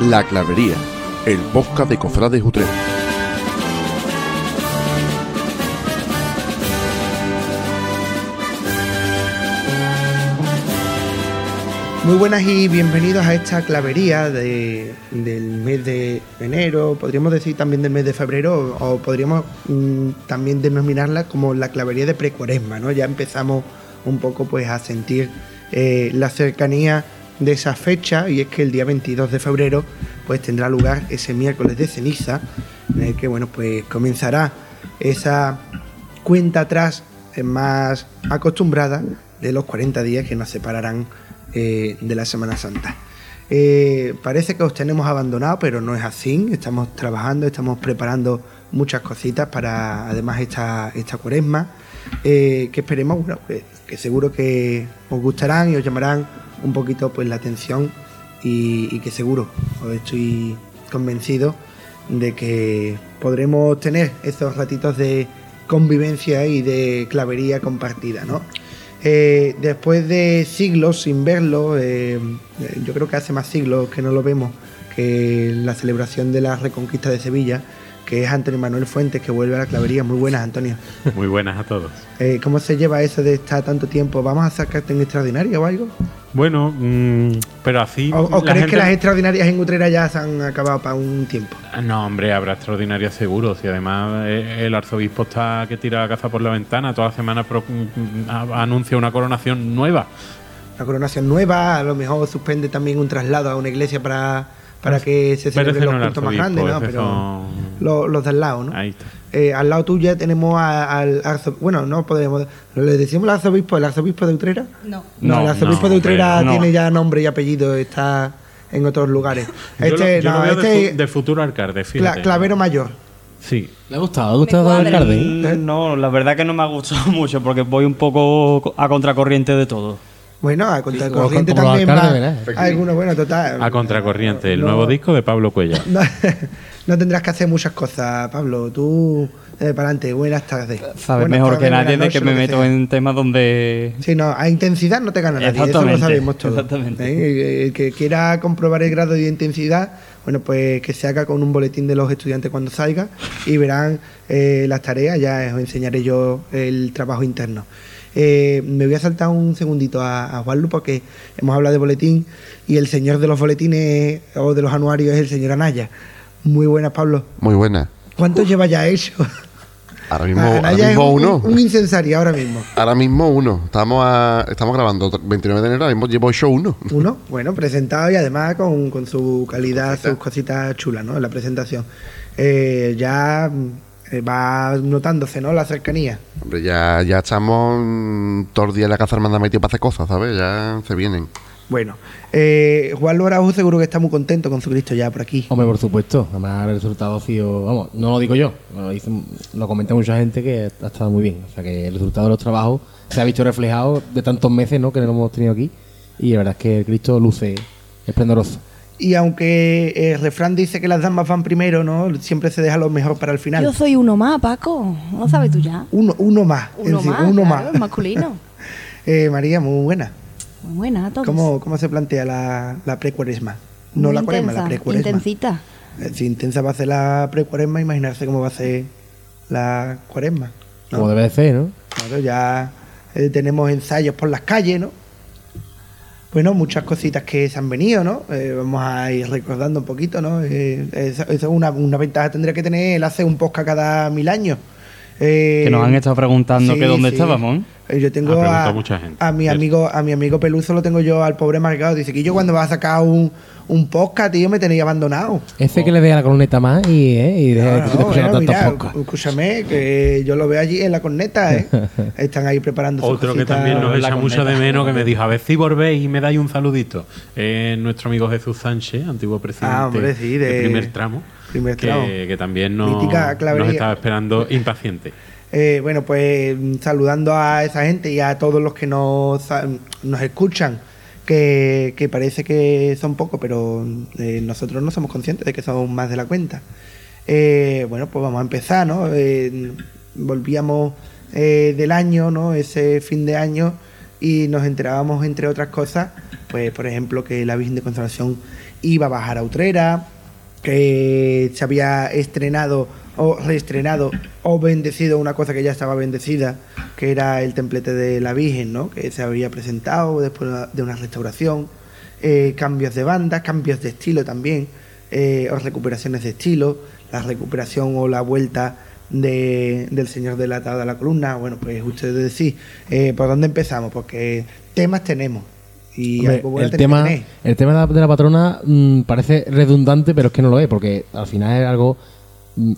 La Clavería, el podcast de Cofrades Utrecht. Muy buenas y bienvenidos a esta clavería de- del mes de enero, podríamos decir también del mes de febrero, o podríamos mm, también denominarla como la clavería de precuaresma, ¿no? Ya empezamos un poco pues a sentir eh, la cercanía de esa fecha y es que el día 22 de febrero pues tendrá lugar ese miércoles de ceniza en el que bueno pues comenzará esa cuenta atrás eh, más acostumbrada de los 40 días que nos separarán eh, de la Semana Santa. Eh, parece que os tenemos abandonado, pero no es así. Estamos trabajando, estamos preparando muchas cositas para además esta, esta cuaresma, que esperemos, bueno, que, que seguro que os gustarán y os llamarán un poquito pues la atención y, y que seguro, os estoy convencido de que podremos tener esos ratitos de convivencia y de clavería compartida, ¿no? Eh, después de siglos sin verlo, eh, eh, yo creo que hace más siglos que no lo vemos, que la celebración de la Reconquista de Sevilla, que es Antonio Manuel Fuentes, que vuelve a la clavería. Muy buenas, Antonio. Muy buenas a todos. Eh, ¿Cómo se lleva eso de estar tanto tiempo? ¿Vamos a sacarte en extraordinaria o algo? Bueno, mm, pero así. ¿O, crees que las extraordinarias en Utrera ya se han acabado para un tiempo? No, hombre, habrá extraordinarias seguros. Y además eh, el arzobispo está que tira la caza por la ventana. Toda la semana pro- mm, a- anuncia una coronación nueva. La coronación nueva, a lo mejor suspende también un traslado a una iglesia para, para que se celebren los no cultos más grandes, ¿no? Pero son- los de al lado, ¿no? Ahí está. Eh, al lado tuya tenemos a- al arzobispo, bueno, no podemos, le decimos al arzobispo, el arzobispo de Utrera. No. No, el No, arzobispo no, de Utrera no. tiene ya nombre y apellido, está en otros lugares. Yo lo- Este, yo lo no, veo de, este fu- de futuro alcalde, cla- fíjate. clavero mayor. Sí. ¿Le ha gustado? ¿Le ha gustado el alcalde? No, la verdad que no me ha gustado mucho porque voy un poco a contracorriente de todo. Bueno, a contracorriente como también va. ¿verdad? Algunos, bueno, total. A contracorriente, el No. nuevo disco de Pablo Cuellar. No, no tendrás que hacer muchas cosas, Pablo. Tú, eh, para adelante, buenas tardes. Sabes Buenas mejor tardes, que nadie de que me meto en temas donde... Sí, no, a intensidad no te gana nadie, eso lo Exactamente, sabemos todos. exactamente. ¿eh? El que quiera comprobar el grado de intensidad, bueno, pues que se haga con un boletín de los estudiantes cuando salga y verán eh, las tareas, ya os enseñaré yo el trabajo interno. Eh, me voy a saltar un segundito a, a Juanlu porque hemos hablado de boletín y el señor de los boletines o de los anuarios es el señor Anaya. Muy buenas, Pablo. Muy buena. ¿Cuánto lleva ya hecho? Ahora mismo, ahora Anaya es mismo un, uno. un incensario ahora mismo. Ahora mismo uno. Estamos, a- estamos grabando 29 de enero, ahora mismo llevo hecho uno. Uno, bueno, presentado y además con, con su calidad, sus cositas chulas, ¿no? En la presentación. Eh, ya va notándose, ¿no? La cercanía. Hombre, ya, ya estamos mm, todos los días en la casa hermandad metido para hacer cosas, ¿sabes? Ya se vienen. Bueno, eh, Juan Lorajo seguro que está muy contento con su Cristo ya por aquí. Hombre, por supuesto. Además, el resultado ha sido. Vamos, no lo digo yo. Lo, lo comenta mucha gente que ha estado muy bien. O sea, que el resultado de los trabajos se ha visto reflejado de tantos meses ¿no? que lo hemos tenido aquí. Y la verdad es que el Cristo luce esplendoroso. Y aunque el refrán dice que las damas van primero, ¿no? Siempre se deja lo mejor para el final. Yo soy uno más, Paco. ¿No sabes tú ya? Uno, uno más. Uno más. uno claro, más. masculino. Eh, María, muy buena. Muy buena a todos. ¿Cómo, cómo se plantea la, la precuaresma? No Muy la cuaresma, la precuaresma. Intensita. Eh, Si intensa va a ser la precuaresma, imaginarse cómo va a ser la cuaresma. ¿no? Como debe de ser, ¿no? Claro, ya eh, tenemos ensayos por las calles, ¿no? Bueno, muchas cositas que se han venido, ¿no? Eh, vamos a ir recordando un poquito, ¿no? Eh, es una, una ventaja tendría que tener el hacer un podcast cada mil años. Eh, Que nos han estado preguntando que dónde estábamos, ¿eh? Eh, Yo tengo a, mucha gente. a mi amigo, a mi amigo Peluso lo tengo yo al pobre Marcado. Dice que yo cuando vas a sacar un, un podcast, tío, me tenéis abandonado. Ese que le dé a la coloneta más y, ¿eh? y deja No, que te no, bueno, mira, escúchame, que yo lo veo allí en la corneta, ¿eh? Están ahí preparando Otro que también nos echa mucho de corneta. menos, que me dijo, a ver si volvéis y me dais un saludito. Es nuestro amigo Jesús Sánchez, antiguo presidente Ah, hombre, sí, de- del primer tramo. primer que, tramo. que también nos, nos estaba esperando impaciente. Eh, bueno, pues mm, saludando a esa gente y a todos los que nos, nos escuchan, que, que parece que son pocos, pero eh, nosotros no somos conscientes de que son más de la cuenta. Eh, bueno, pues vamos a empezar, ¿no? Volvíamos del año, ¿no? Ese fin de año y nos enterábamos, entre otras cosas, pues por ejemplo que la Virgen de Consolación iba a bajar a Utrera, que se había estrenado o reestrenado o bendecido una cosa que ya estaba bendecida, que era el templete de la Virgen, ¿no? que se había presentado después de una restauración, eh, cambios de banda, cambios de estilo también, eh, o recuperaciones de estilo, la recuperación o la vuelta de, del Señor del Atado de la Columna. Bueno, pues ustedes decís, eh, ¿por dónde empezamos? Porque temas tenemos. Y Hombre, algo bueno el, tema, el tema de la, de la patrona mm, parece redundante, pero es que no lo es, porque al final es algo,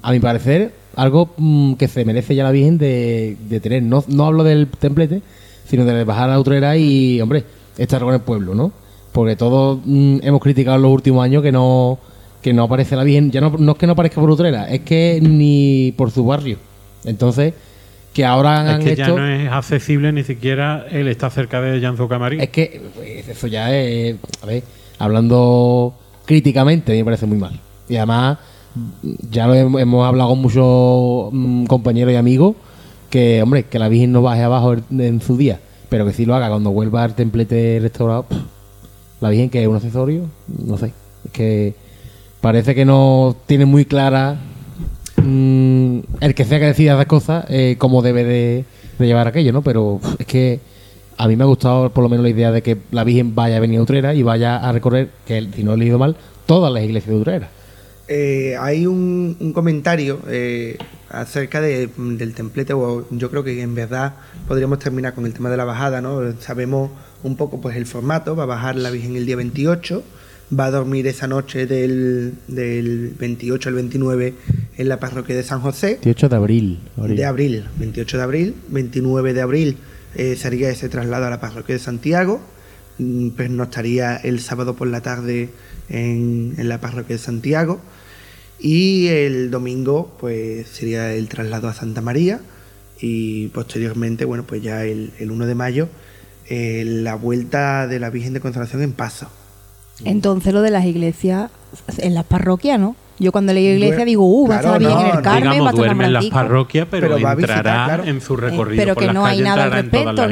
a mi parecer, algo mm, que se merece ya la Virgen de, de tener. No, no hablo del templete, sino de bajar a la utrera y, hombre, estar con el pueblo, ¿no? Porque todos mm, hemos criticado en los últimos años que no que no aparece la Virgen. Ya no, no es que no aparezca por utrera, es que ni por su barrio. Entonces, que ahora Es que ya hecho... no es accesible ni siquiera el estar cerca de Llanzo Camarín. Es que pues, eso ya es, a ver, hablando críticamente, me parece muy mal. Y además, ya lo hemos, hablado con muchos mm, compañeros y amigos, que, hombre, que la Virgen no baje abajo en, su día, pero que sí lo haga cuando vuelva al templete restaurado. la Virgen que es un accesorio, no sé. Es que parece que no tiene muy clara mm, el que sea que decida las cosas, eh, cómo debe de, llevar aquello, ¿no? Pero es que a mí me ha gustado por lo menos la idea de que la Virgen vaya a venir a Utrera y vaya a recorrer, que si no he leído mal, todas las iglesias de Utrera. Eh, hay un, un comentario eh, acerca de- del templete, o yo creo que en verdad podríamos terminar con el tema de la bajada, ¿no? Sabemos un poco pues el formato, va a bajar la Virgen el día 28, va a dormir esa noche del, del 28 al 29 en la parroquia de San José, 28 de abril. de abril, 28 de abril, 29 de abril eh, sería ese traslado a la parroquia de Santiago, mm, pues no estaría el sábado por la tarde en, en la parroquia de Santiago y el domingo pues sería el traslado a Santa María y posteriormente, bueno, pues ya el, el 1 de mayo eh, la vuelta de la Virgen de Consolación en Paso. Entonces lo de las iglesias en las parroquias, ¿no? Yo cuando leí iglesia digo, uh, va a estar bien no, en el no. Carmen, va a Digamos, estar en duerme en las parroquias, pero, visitar, entrará claro. en su Eh, recorrido pero por que las no hay nada al respecto.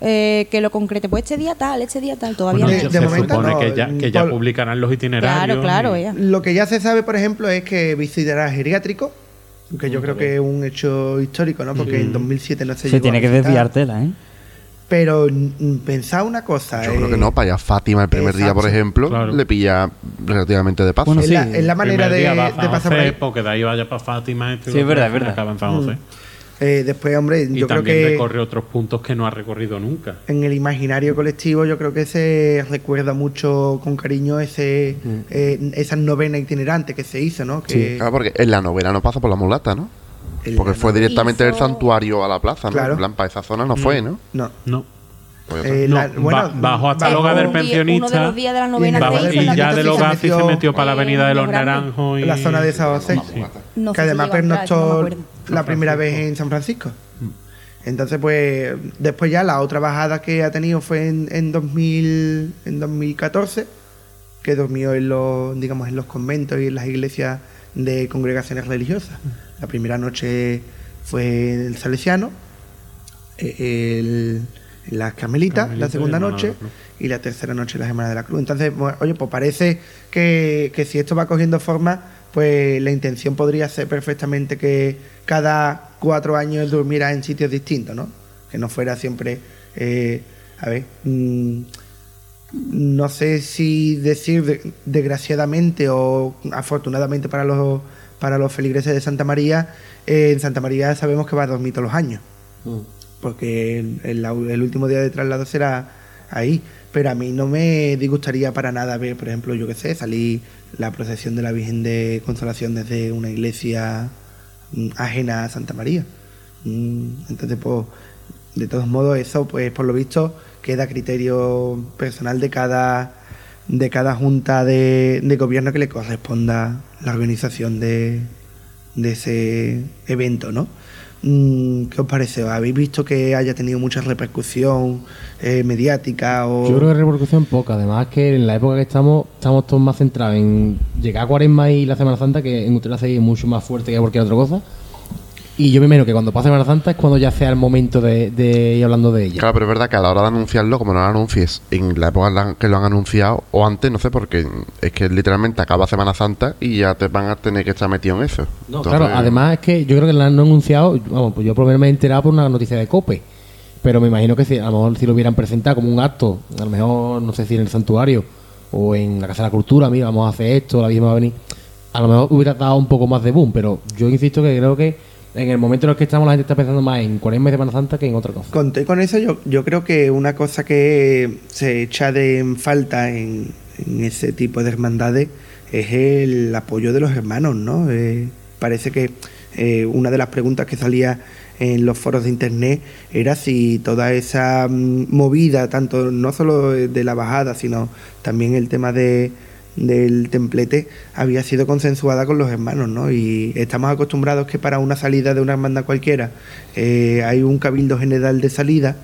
Eh, que lo concrete, pues este día tal, este día tal, todavía Bueno, De- no. de se momento supone no, que ya, que ya publicarán los itinerarios. Claro, claro, y- ella. Lo que ya se sabe, por ejemplo, es que visitará geriátrico, que yo creo que es un hecho histórico, ¿no? Porque en 2007 no se Se llegó tiene a que visitar. desviar tela, ¿eh? Pero mm, pensad una cosa. Yo eh, creo que no, para allá Fátima el primer día, por ejemplo, Claro. le pilla relativamente de paso. Bueno, es, sí, la, es la manera de, de pasar por ahí. Porque de ahí vaya para Fátima. esto y Sí, es verdad, es verdad. Acaba en San José. Eh, después, hombre, Y yo creo también que recorre otros puntos que no ha recorrido nunca. en el imaginario colectivo yo creo que se recuerda mucho con cariño ese eh, esa novena itinerante que se hizo, ¿no? Que Claro, porque en la novela no pasa por la mulata, ¿no? El- Porque fue directamente del Hizo- santuario a la plaza, ¿no? Claro. En plan, para esa zona no fue, ¿no? No. No. Pues. Eh, No, la- bueno, ba- bajó hasta el hogar del Un día- pensionista. Uno de los días de la Y novena y en la ya de gas sí se metió- para la Eh, avenida de los. Naranjos. Y... la zona de San José. No que además pernoctó no la primera vez en San Francisco. Entonces, pues, después ya la otra bajada que ha tenido fue en, en 2000, en 2014, que durmió en los, digamos, en los conventos y en las iglesias de congregaciones religiosas. La primera noche fue el Salesiano, eh, el- las Carmelitas, Carmelita la segunda noche, y la tercera noche la Semana de la Cruz. Entonces, bueno, oye, pues parece que, que si esto va cogiendo forma, pues la intención podría ser perfectamente que cada cuatro años durmiera en sitios distintos, ¿no? Que no fuera siempre, eh, a ver, mm, no sé si decir de- desgraciadamente o afortunadamente para los para los feligreses de Santa María, eh, en Santa María sabemos que va a dormir todos los años porque el, el- el último día de traslado será ahí. Pero a mí no me disgustaría para nada ver, por ejemplo, yo qué sé, salir la procesión de la Virgen de Consolación desde una iglesia mm, ajena a Santa María. Mm, Entonces, pues, de todos modos, eso, pues, por lo visto, queda a criterio personal de cada de cada junta de, de gobierno que le corresponda la organización de, de ese evento, ¿no? Mm, ¿Qué os parece? ¿Habéis visto que haya tenido mucha repercusión eh, mediática? O... Yo creo que repercusión poca. Además que en la época que estamos, estamos todos más centrados en llegar a Cuaresma y la Semana Santa, que en Utrera se mucho más fuerte que cualquier otra cosa. Y yo me imagino que cuando pase Semana Santa es cuando ya sea el momento de, de ir hablando de ella. Claro, pero es verdad que a la hora de anunciarlo, como no lo anuncies en la época en la que lo han anunciado, o antes, no sé, porque es que literalmente acaba Semana Santa y ya te van a tener que estar metido en eso. No, Entonces, claro, además es que yo creo que la han anunciado, vamos, pues yo por lo menos me he enterado por una noticia de COPE. Pero me imagino que si, a lo mejor si lo hubieran presentado como un acto, a lo mejor, no sé si en el santuario o en la Casa de la Cultura, mira, vamos a hacer esto, la Virgen va a venir, a lo mejor hubiera dado un poco más de boom, pero yo insisto que creo que en el momento en el que estamos la gente está pensando más en Cuaresma y Semana Santa que en otra cosa. Conté con eso, yo, creo que una cosa que se echa de falta en, en ese tipo de hermandades es el apoyo de los hermanos, ¿no? Eh, parece que eh, una de las preguntas que salía en los foros de internet era si toda esa mm, movida, tanto no solo de la bajada, sino también el tema de, del templete, había sido consensuada con los hermanos, ¿no? Y estamos acostumbrados que para una salida de una hermandad cualquiera eh, hay un cabildo general de salida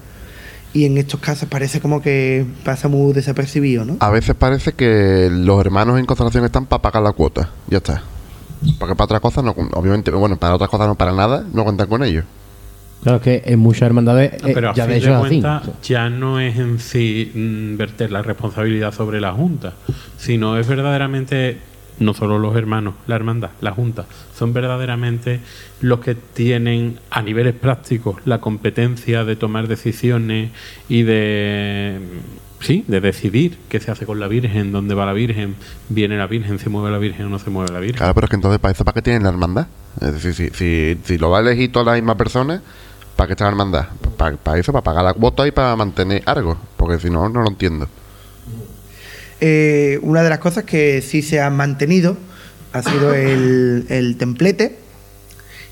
y en estos casos parece como que pasa muy desapercibido, ¿no? A veces parece que los hermanos en constelación están para pagar la cuota. Ya está. Porque para otras cosas no, obviamente, bueno, para otras cosas no para nada, no cuentan con ellos. Claro, es que en muchas hermandades eh, Pero a ya fin de de, hecho así. ya no es en sí mm, verter la responsabilidad sobre la Junta, sino es verdaderamente, no solo los hermanos, la hermandad, la Junta, son verdaderamente los que tienen a niveles prácticos la competencia de tomar decisiones y de, sí, de decidir qué se hace con la Virgen, dónde va la Virgen, viene la Virgen, se mueve la Virgen o no se mueve la Virgen. Claro, pero es que entonces para eso, ¿para qué tienen la hermandad? Es decir, si, si, si lo va a elegir toda la misma persona, ¿para qué está la hermandad? Para, eso, para pagar la cuota y para mantener algo. Porque si no, no lo entiendo. Eh, una de las cosas que sí se han mantenido ha sido el, el templete.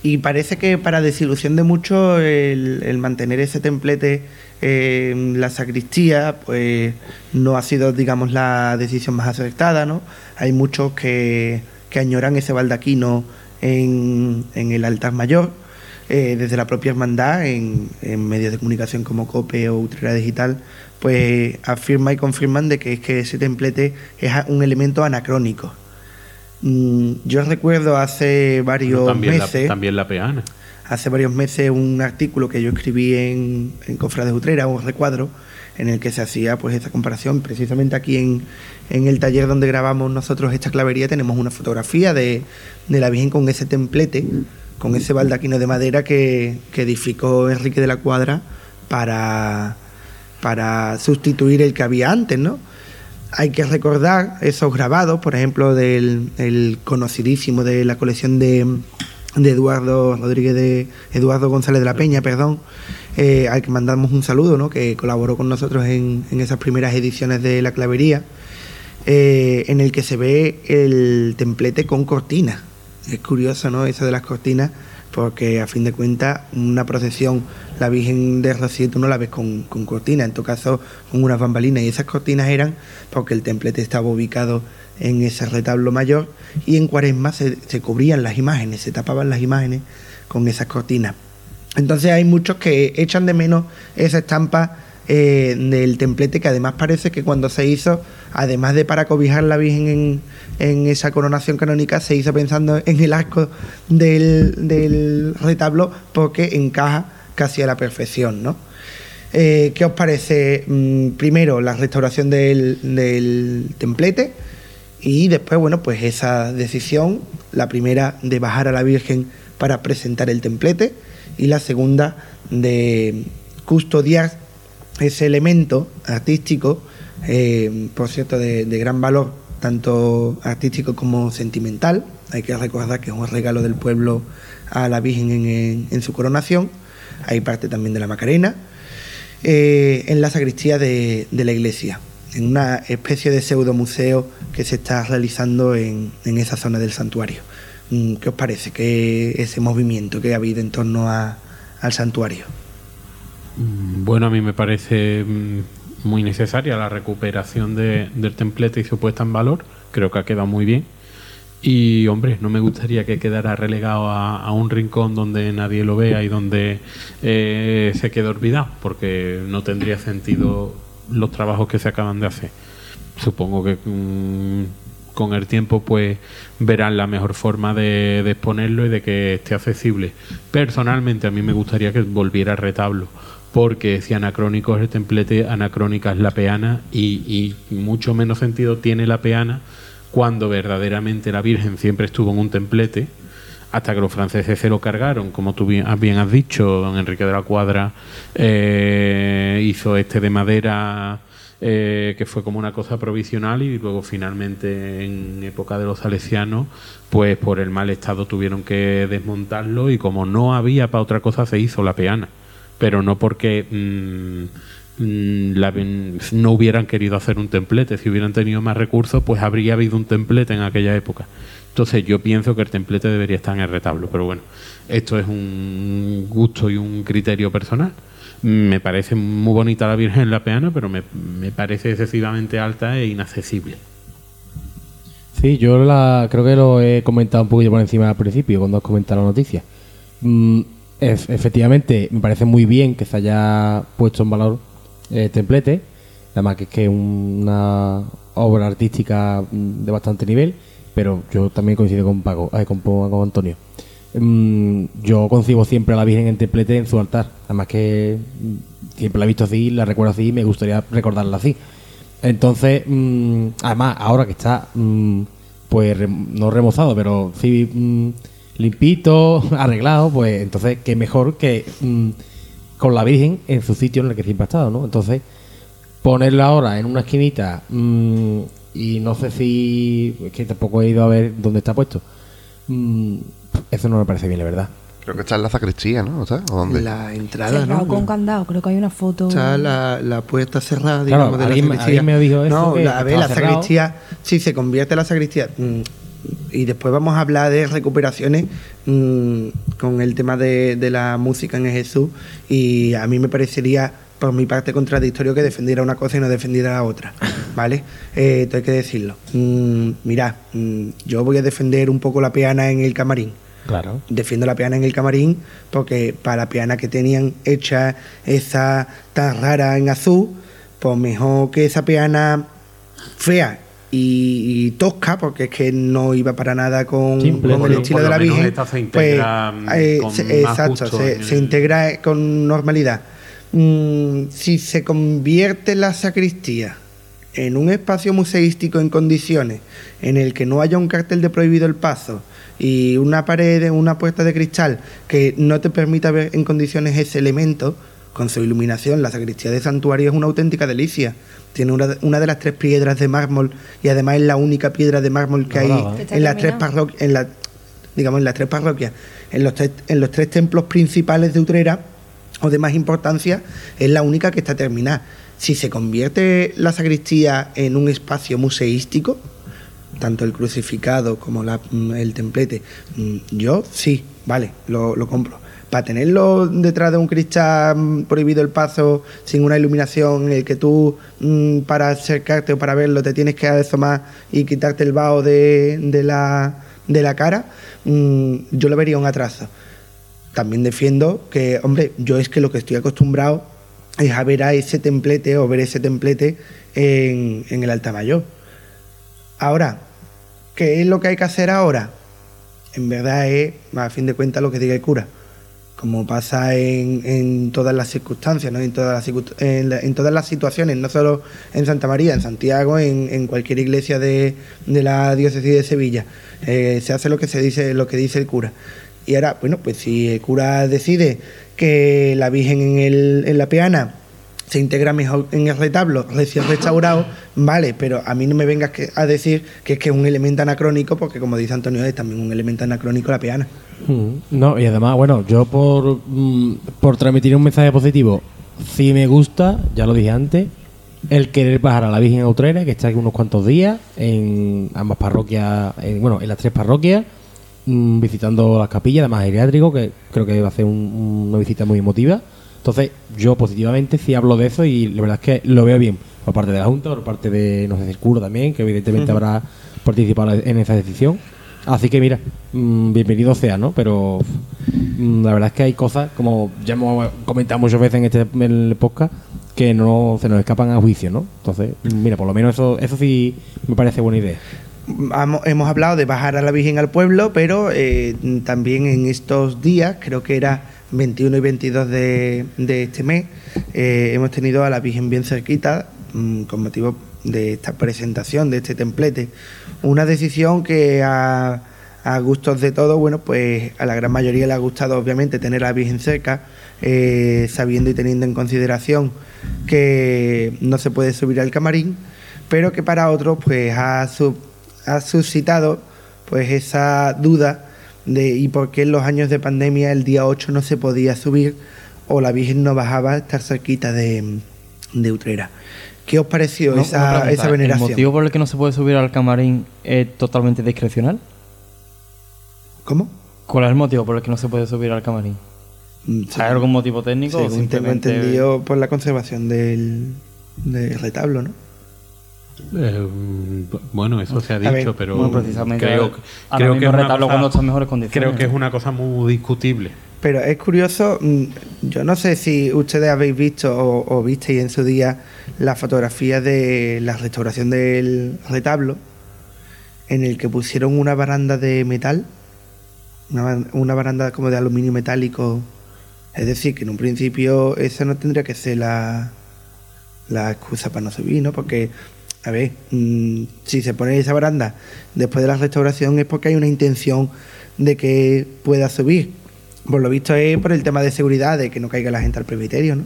Y parece que para desilusión de muchos el, el mantener ese templete en la sacristía pues no ha sido digamos la decisión más acertada, ¿no? Hay muchos que, que añoran ese baldaquino en, en el altar mayor, eh, desde la propia hermandad, en, en medios de comunicación como COPE o Utrera Digital, pues afirma y confirman de que es que ese templete es un elemento anacrónico. Mm, Yo recuerdo hace varios también, la, meses también la peana. hace varios meses un artículo que yo escribí en, en Cofrades Utrera, un recuadro, en el que se hacía pues esa comparación. Precisamente aquí en, en el taller donde grabamos nosotros esta clavería tenemos una fotografía de, de la Virgen con ese templete, con ese baldaquino de madera que, edificó Enrique de la Cuadra para, para sustituir el que había antes, ¿no? Hay que recordar esos grabados, por ejemplo, del el conocidísimo de la colección de, de Eduardo Rodríguez de Eduardo González de la Peña, perdón, eh, al que mandamos un saludo, ¿no? que colaboró con nosotros en, en esas primeras ediciones de la clavería, eh, en el que se ve el templete con cortina. Es curioso, ¿no? Eso de las cortinas, porque a fin de cuentas, una procesión, la Virgen de Rocío, tú no la ves con, con cortina, en tu caso con unas bambalinas, y esas cortinas eran porque el templete estaba ubicado en ese retablo mayor y en cuaresma se, se cubrían las imágenes, se tapaban las imágenes con esas cortinas. Entonces hay muchos que echan de menos esa estampa eh, del templete que además parece que cuando se hizo, además de para cobijar la Virgen en, esa coronación canónica, se hizo pensando en el arco del, del retablo porque encaja casi a la perfección, ¿no? Eh, ¿Qué os parece mm, primero la restauración del, del templete? Y después, bueno, pues esa decisión, la primera de bajar a la Virgen para presentar el templete y la segunda de custodiar ese elemento artístico, eh, por cierto, de, gran valor, tanto artístico como sentimental. Hay que recordar que es un regalo del pueblo a la Virgen en, su coronación. Hay parte también de la Macarena. eh, en la sacristía de, la iglesia, en una especie de pseudo museo que se está realizando en, esa zona del santuario. Mm, ¿Qué os parece que ese movimiento que ha habido en torno al santuario? Mm, Bueno, a mí me parece mm, muy necesaria la recuperación de- del templete y su puesta en valor. Creo que ha quedado muy bien. Y, hombre, no me gustaría que quedara relegado a, a un rincón donde nadie lo vea y donde eh, se quede olvidado, porque no tendría sentido los trabajos que se acaban de hacer. Supongo que mm, con el tiempo pues verán la mejor forma de, exponerlo y de que esté accesible. Personalmente a mí me gustaría que volviera el retablo, porque si anacrónico es el templete, anacrónica es la peana y, mucho menos sentido tiene la peana cuando verdaderamente la Virgen siempre estuvo en un templete hasta que los franceses se lo cargaron, como tú bien, bien has dicho, don Enrique de la Cuadra eh, hizo este de madera eh, que fue como una cosa provisional y luego finalmente en época de los salesianos, pues por el mal estado tuvieron que desmontarlo y como no había para otra cosa se hizo la peana, pero no porque mm, mm, no hubieran querido hacer un templete, si hubieran tenido más recursos, pues habría habido un templete en aquella época. Entonces yo pienso que el templete debería estar en el retablo, pero bueno, esto es un gusto y un criterio personal. Me parece muy bonita la Virgen en la peana, pero me, me parece excesivamente alta e inaccesible. Sí, yo la, creo que lo he comentado un poquito por encima al principio, cuando has comentado la noticia. Mm, efectivamente, me parece muy bien que se haya puesto en valor el templete, además que es que una obra artística mm, de bastante nivel, pero yo también coincido con Paco, eh, con, con Antonio. Mm, yo concibo siempre a la Virgen en templete en su altar, además que mm, siempre la he visto así, la recuerdo así y me gustaría recordarla así. Entonces, además, ahora que está, pues, no remozado, pero sí limpito, arreglado, pues entonces, qué mejor que mm, con la Virgen en su sitio en el que siempre ha estado, ¿no? Entonces, ponerla ahora en una esquinita mm, y no sé si, es que tampoco he ido a ver dónde está puesto. Mm, eso no me parece bien, la verdad. Creo que está en la sacristía, ¿no? ¿O sea, ¿O dónde? La entrada, Cerrado ¿no? con candado, creo que hay una foto. Está la, la puerta cerrada, Claro, digamos, de la sacristía. alguien me dijo eso, No, que la, a ver, la cerrado. sacristía, si se convierte la sacristía, mm, y después vamos a hablar de recuperaciones mm, con el tema de, de la música en Jesús, y a mí me parecería, por mi parte, contradictorio que defendiera una cosa y no defendiera la otra, ¿vale? Eh, esto hay que decirlo. Mm, mirad, mm, yo voy a defender un poco la peana en el camarín Claro. defiendo la peana en el camarín porque para la peana que tenían hecha esa tan rara en azul, pues mejor que esa peana fea y, y tosca, porque es que no iba para nada con, Simple, con por el lo- estilo de la Virgen. se pues, integra, mm, eh, con se- más exacto, se, integra con normalidad. Mm, si se convierte la sacristía en un espacio museístico en condiciones en el que no haya un cartel de prohibido el paso y una pared, una puerta de cristal que no te permita ver en condiciones ese elemento, con su iluminación, la sacristía de santuario es una auténtica delicia. Tiene una, una de las tres piedras de mármol y además es la única piedra de mármol que hay está en las tres en la, digamos en las tres parroquias, en los tres, en los tres templos principales de Utrera o de más importancia, es la única que está terminada. Si se convierte la sacristía en un espacio museístico, tanto el crucificado como la- mm, el templete, mm, yo sí, vale, lo, lo compro. Para tenerlo detrás de un cristal prohibido el paso, sin una iluminación, en el que tú mm, para acercarte o para verlo te tienes que asomar y quitarte el vaho de, de la, de la cara, mm, yo lo vería un atraso. También defiendo que, hombre, yo es que lo que estoy acostumbrado es a ver a ese templete o ver ese templete en, en el alta mayor. Ahora, ¿qué es lo que hay que hacer ahora? En verdad es, a fin de cuentas, lo que diga el cura. Como pasa en, todas las circunstancias, ¿no? en, todas las, en, la- en todas las situaciones, no solo en Santa María, en Santiago, en, en cualquier iglesia de, de la diócesis de Sevilla. Eh, se hace lo que se dice, lo que dice el cura. Y ahora, bueno, pues si el cura decide que la Virgen en, el, en la peana se integra mejor en el retablo recién restaurado, vale, pero a mí no me vengas a decir que es que es un elemento anacrónico, porque como dice Antonio, es también un elemento anacrónico la peana. Mm, No, y además, bueno, yo por, mm, por transmitir un mensaje positivo, sí me gusta, ya lo dije antes, el querer bajar a la Virgen Autrera, que está aquí unos cuantos días en ambas parroquias, en- bueno, en las tres parroquias, mm, visitando las capillas, además geriátrico, que creo que va a ser un- una visita muy emotiva. Entonces, yo positivamente sí hablo de eso y la verdad es que lo veo bien, por parte de la Junta, por parte de, no sé, del cura también, que evidentemente habrá participado en esa decisión. Así que mira, mm, bienvenido sea, ¿no? Pero mm, la verdad es que hay cosas, como ya hemos comentado muchas veces en este en el podcast, que no se nos escapan a juicio, ¿no? Entonces, mm, mira, por lo menos eso, eso sí me parece buena idea. hemos hablado de bajar a la Virgen al pueblo, pero eh, también en estos días, creo que era 21 y 22 de, este mes, eh, hemos tenido a la Virgen bien cerquita mm, con motivo de esta presentación, de este templete. Una decisión que a, a gustos de todos, bueno, pues a la gran mayoría le ha gustado obviamente tener a la Virgen cerca, eh, sabiendo y teniendo en consideración que no se puede subir al camarín, pero que para otros pues ha, su- ha suscitado pues esa duda de y por qué en los años de pandemia el día 8 no se podía subir o la Virgen no bajaba a estar cerquita de, de Utrera. ¿Qué os pareció No, esa, pregunta, esa veneración? ¿El motivo por el que no se puede subir al camarín es totalmente discrecional? ¿Cómo? ¿Cuál es el motivo por el que no se puede subir al camarín? Mm, ¿Hay algún motivo técnico o Según tengo simplemente entendido por la conservación del, del retablo, ¿no? Eh, bueno, eso se ha dicho, ver, pero Bueno, precisamente creo, que es una cosa- cuando está en mejores condiciones. Creo que es una cosa muy discutible. Pero es curioso, mm, yo no sé si ustedes habéis visto o, o visteis en su día la fotografía de la restauración del retablo, en el que pusieron una baranda de metal, una baranda como de aluminio metálico. Es decir, que en un principio esa no tendría que ser la, la excusa para no subir, ¿no? Porque, a ver, mm, si se pone esa baranda después de la restauración es porque hay una intención de que pueda subir. Por lo visto es por el tema de seguridad, de que no caiga la gente al presbiterio, ¿no?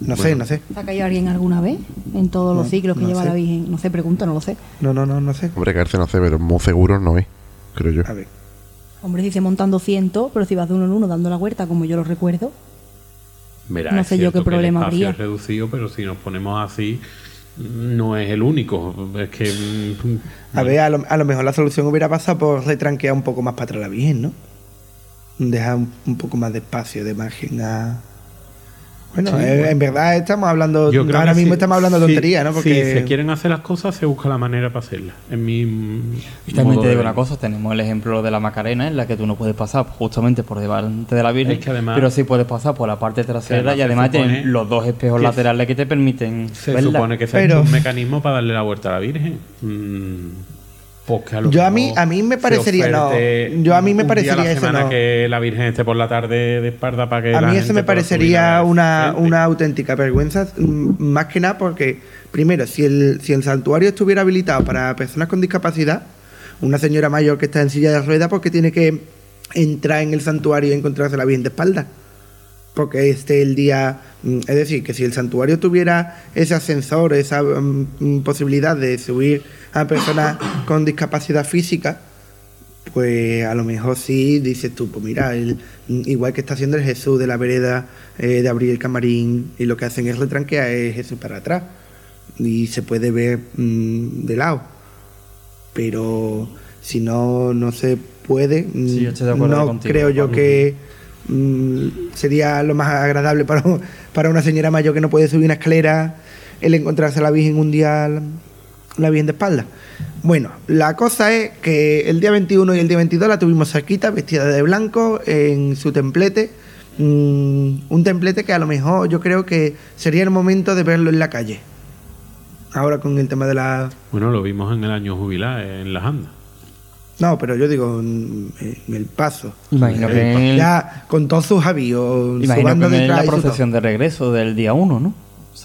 No sé, no sé. ¿Se ha caído alguien alguna vez en todos los ciclos que no lleva sé. la Virgen? No sé, pregunta, no lo sé. No, no, no, no sé. Hombre, caerse no sé, pero muy seguro no es, creo yo. A ver. Hombre, dice montando ciento, pero si vas de uno en uno dando la huerta, como yo lo recuerdo. Verá, No sé yo qué que el problema espacio habría. es reducido, pero si nos ponemos así, no es el único. Es que. A ver, a lo, a lo mejor la solución hubiera pasado por retranquear un poco más para atrás la Virgen, ¿no? Dejar un, un poco más de espacio, de margen a... Bueno, Sí, eh, bueno. en verdad estamos hablando... Yo creo ahora mismo si- estamos hablando si- tontería, ¿no? Porque... Si se quieren hacer las cosas, se busca la manera para hacerlas. En mi. Y también te de digo una cosa, tenemos el ejemplo de la Macarena en la que tú no puedes pasar justamente por delante de la Virgen, Es que además- pero sí puedes pasar por la parte trasera y además tienen los dos espejos que laterales que te permiten Se verla. supone que se ha Pero- hecho un mecanismo para darle la vuelta a la Virgen. Mm, lo Yo a mí- a mí me parecería- no, yo a mí me parecería eso, no. que la Virgen esté por la tarde de espalda para que A la mí gente eso me parecería una, una auténtica vergüenza, mm, más que nada porque, primero, si el, si el santuario estuviera habilitado para personas con discapacidad, una señora mayor que está en silla de ruedas, porque tiene que entrar en el santuario y encontrarse la bien de espalda? Porque este el día, mm, es decir, que si el santuario tuviera ese ascensor, esa mm, posibilidad de subir a personas con discapacidad física, pues a lo mejor sí dices tú, pues mira, el- igual que está haciendo el Jesús de la vereda eh, de abrir el camarín y lo que hacen es retranquear es Jesús para atrás y se puede ver mm, de lado. Pero si no, no se puede, mm, Sí, yo estoy de acuerdo no contigo, creo yo que mm, sería lo más agradable para, para una señora mayor que no puede subir una escalera el encontrarse a la Virgen un día la, Virgen de espalda. Bueno, la cosa es que el día 21 y el día 22 la tuvimos cerquita, vestida de blanco, en su templete. Mm, un templete que a lo mejor yo creo que sería el momento de verlo en la calle. Ahora con el tema de la... Bueno, lo vimos en el año jubilar, en las andas. No, pero yo digo en, en el paso. Imagino que en el- Ya con todos sus avíos, su Imagino banda que en la su procesión de regreso del día 1, ¿no?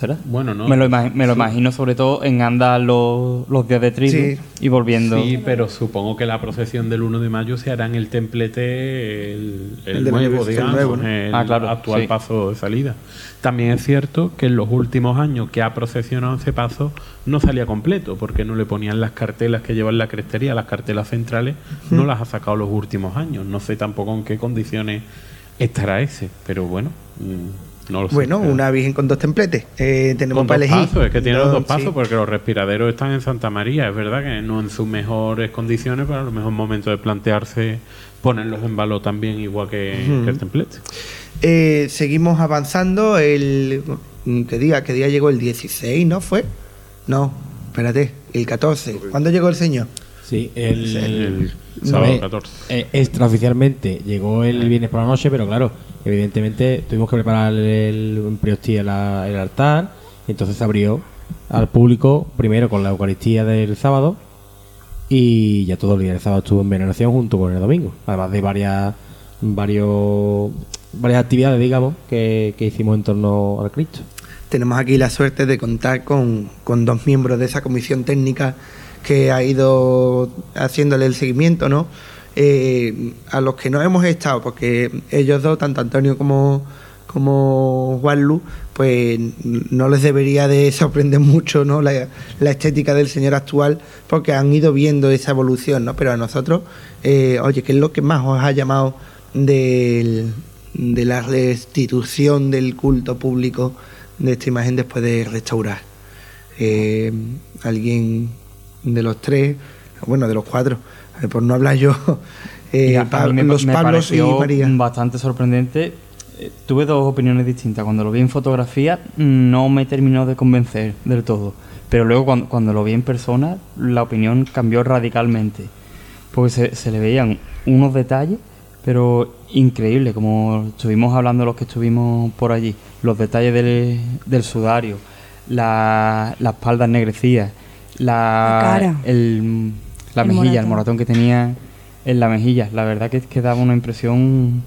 ¿Será? Bueno, no. Me lo, me lo Sí. imagino sobre todo en andar los, los días de trigo Sí. y volviendo. Sí, pero supongo que la procesión del 1 de mayo se hará en el templete el, el El nuevo, digamos, nuevo, ¿no? el Ah, claro, actual sí. paso de salida. También es cierto que en los últimos años que ha procesionado ese paso no salía completo, porque no le ponían las cartelas que llevan la crestería, las cartelas centrales, no las ha sacado los últimos años. No sé tampoco en qué condiciones estará ese, pero bueno, mm, no lo sé. Bueno, Pero- una virgen con dos templetes. Eh, tenemos con para dos elegir. pasos, es que tiene los dos sí. pasos porque los respiraderos están en Santa María. Es verdad que no en sus mejores condiciones, pero a lo mejor es momento de plantearse ponerlos en valor también, igual que, que el templete. Eh, seguimos avanzando. El. ¿Qué día? ¿Qué día llegó? El 16, ¿no fue? No, espérate, el 14. ¿Cuándo llegó el señor? Sí, el, El No, sábado eh, 14. eh, extraoficialmente llegó el viernes por la noche, pero claro, evidentemente tuvimos que preparar el, Priostía el altar, y entonces se abrió al público primero con la Eucaristía del sábado y ya todo el día del sábado estuvo en veneración junto con el domingo, además de varias varios varias actividades, digamos, que, que hicimos en torno al Cristo. Tenemos aquí la suerte de contar con, con dos miembros de esa comisión técnica que ha ido haciéndole el seguimiento, ¿no? Eh, a los que no hemos estado, porque ellos dos, tanto Antonio como, como Juanlu, pues no les debería de sorprender mucho ¿no? la, estética del señor actual, porque han ido viendo esa evolución, ¿no? Pero a nosotros, eh, oye, ¿qué es lo que más os ha llamado del- de la restitución del culto público de esta imagen después de restaurar? Eh, ¿Alguien de los tres, bueno, de los cuatro, eh, por no hablar yo, eh, me, los me Pablos y María? bastante sorprendente. Eh, Tuve dos opiniones distintas. Cuando lo vi en fotografía no me terminó de convencer del todo. Pero luego cuando, cuando lo vi en persona la opinión cambió radicalmente. Porque se, se le veían unos detalles, pero increíble, como estuvimos hablando los que estuvimos por allí. Los detalles del, del sudario, la, la espalda ennegrecida, la, La cara. el, la El mejilla, el moratón. que tenía en la mejilla. La verdad que, que daba una impresión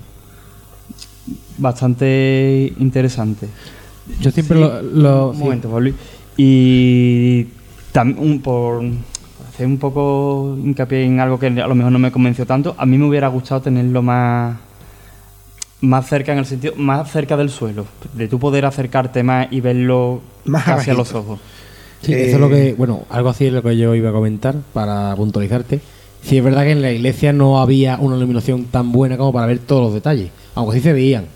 bastante interesante. Yo siempre lo, lo- Un sí. momento, Pablo. Y también por hacer un poco hincapié en algo que a lo mejor no me convenció tanto, a mí me hubiera gustado tenerlo más más cerca en el sentido más cerca del suelo, de tú poder acercarte más y verlo Más casi a abajito. los ojos. Sí, Eh, eso es lo que, bueno, algo así es lo que yo iba a comentar para puntualizarte. Sí, es verdad que en la iglesia no había una iluminación tan buena como para ver todos los detalles, aunque sí se veían.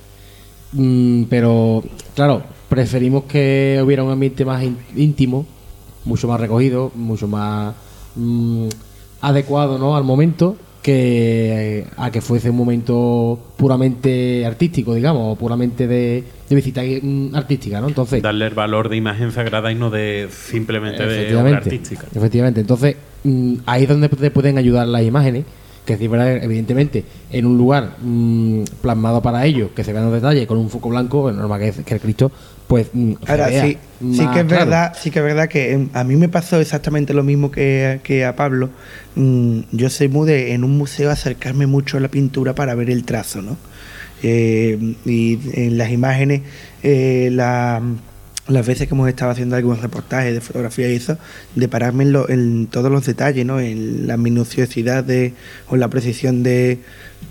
Mm, pero, claro, preferimos que hubiera un ambiente más ín- íntimo, mucho más recogido, mucho más mm, adecuado ¿no? al momento, que eh, a que fuese un momento puramente artístico, digamos, o puramente de, de visita mm, artística, ¿no? Entonces, Darle el valor de imagen sagrada y no de simplemente de obra artística. efectivamente. Entonces, mm, ahí es donde te pueden ayudar las imágenes, que es verdad, evidentemente, en un lugar mm, plasmado para ello, que se vean los detalles con un foco blanco, es normal que, que el Cristo, pues. mm, Ahora vea sí, sí que es claro. verdad, sí que es verdad que em, a mí me pasó exactamente lo mismo que, que a Pablo. Mm, yo soy muy de en un museo acercarme mucho a la pintura para ver el trazo, ¿no? Eh, y en las imágenes, eh, la- las veces que hemos estado haciendo algún reportaje de fotografía y eso, de pararme en, lo- en todos los detalles, ¿no? En la minuciosidad de, o la precisión de,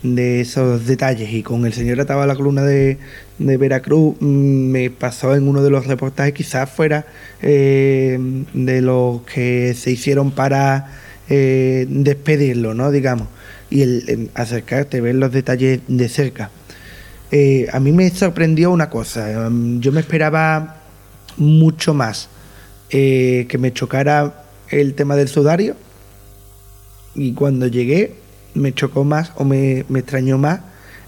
de esos detalles. Y con el señor ataba la columna de, de Veracruz, mm, me pasó en uno de los reportajes, quizás fuera eh, de los que se hicieron para eh, despedirlo, ¿no? Digamos. Y el, acercarte, ver los detalles de cerca. Eh, a mí me sorprendió una cosa. Yo me esperaba mucho más eh, que me chocara el tema del sudario. Y cuando llegué, me chocó más o me, me extrañó más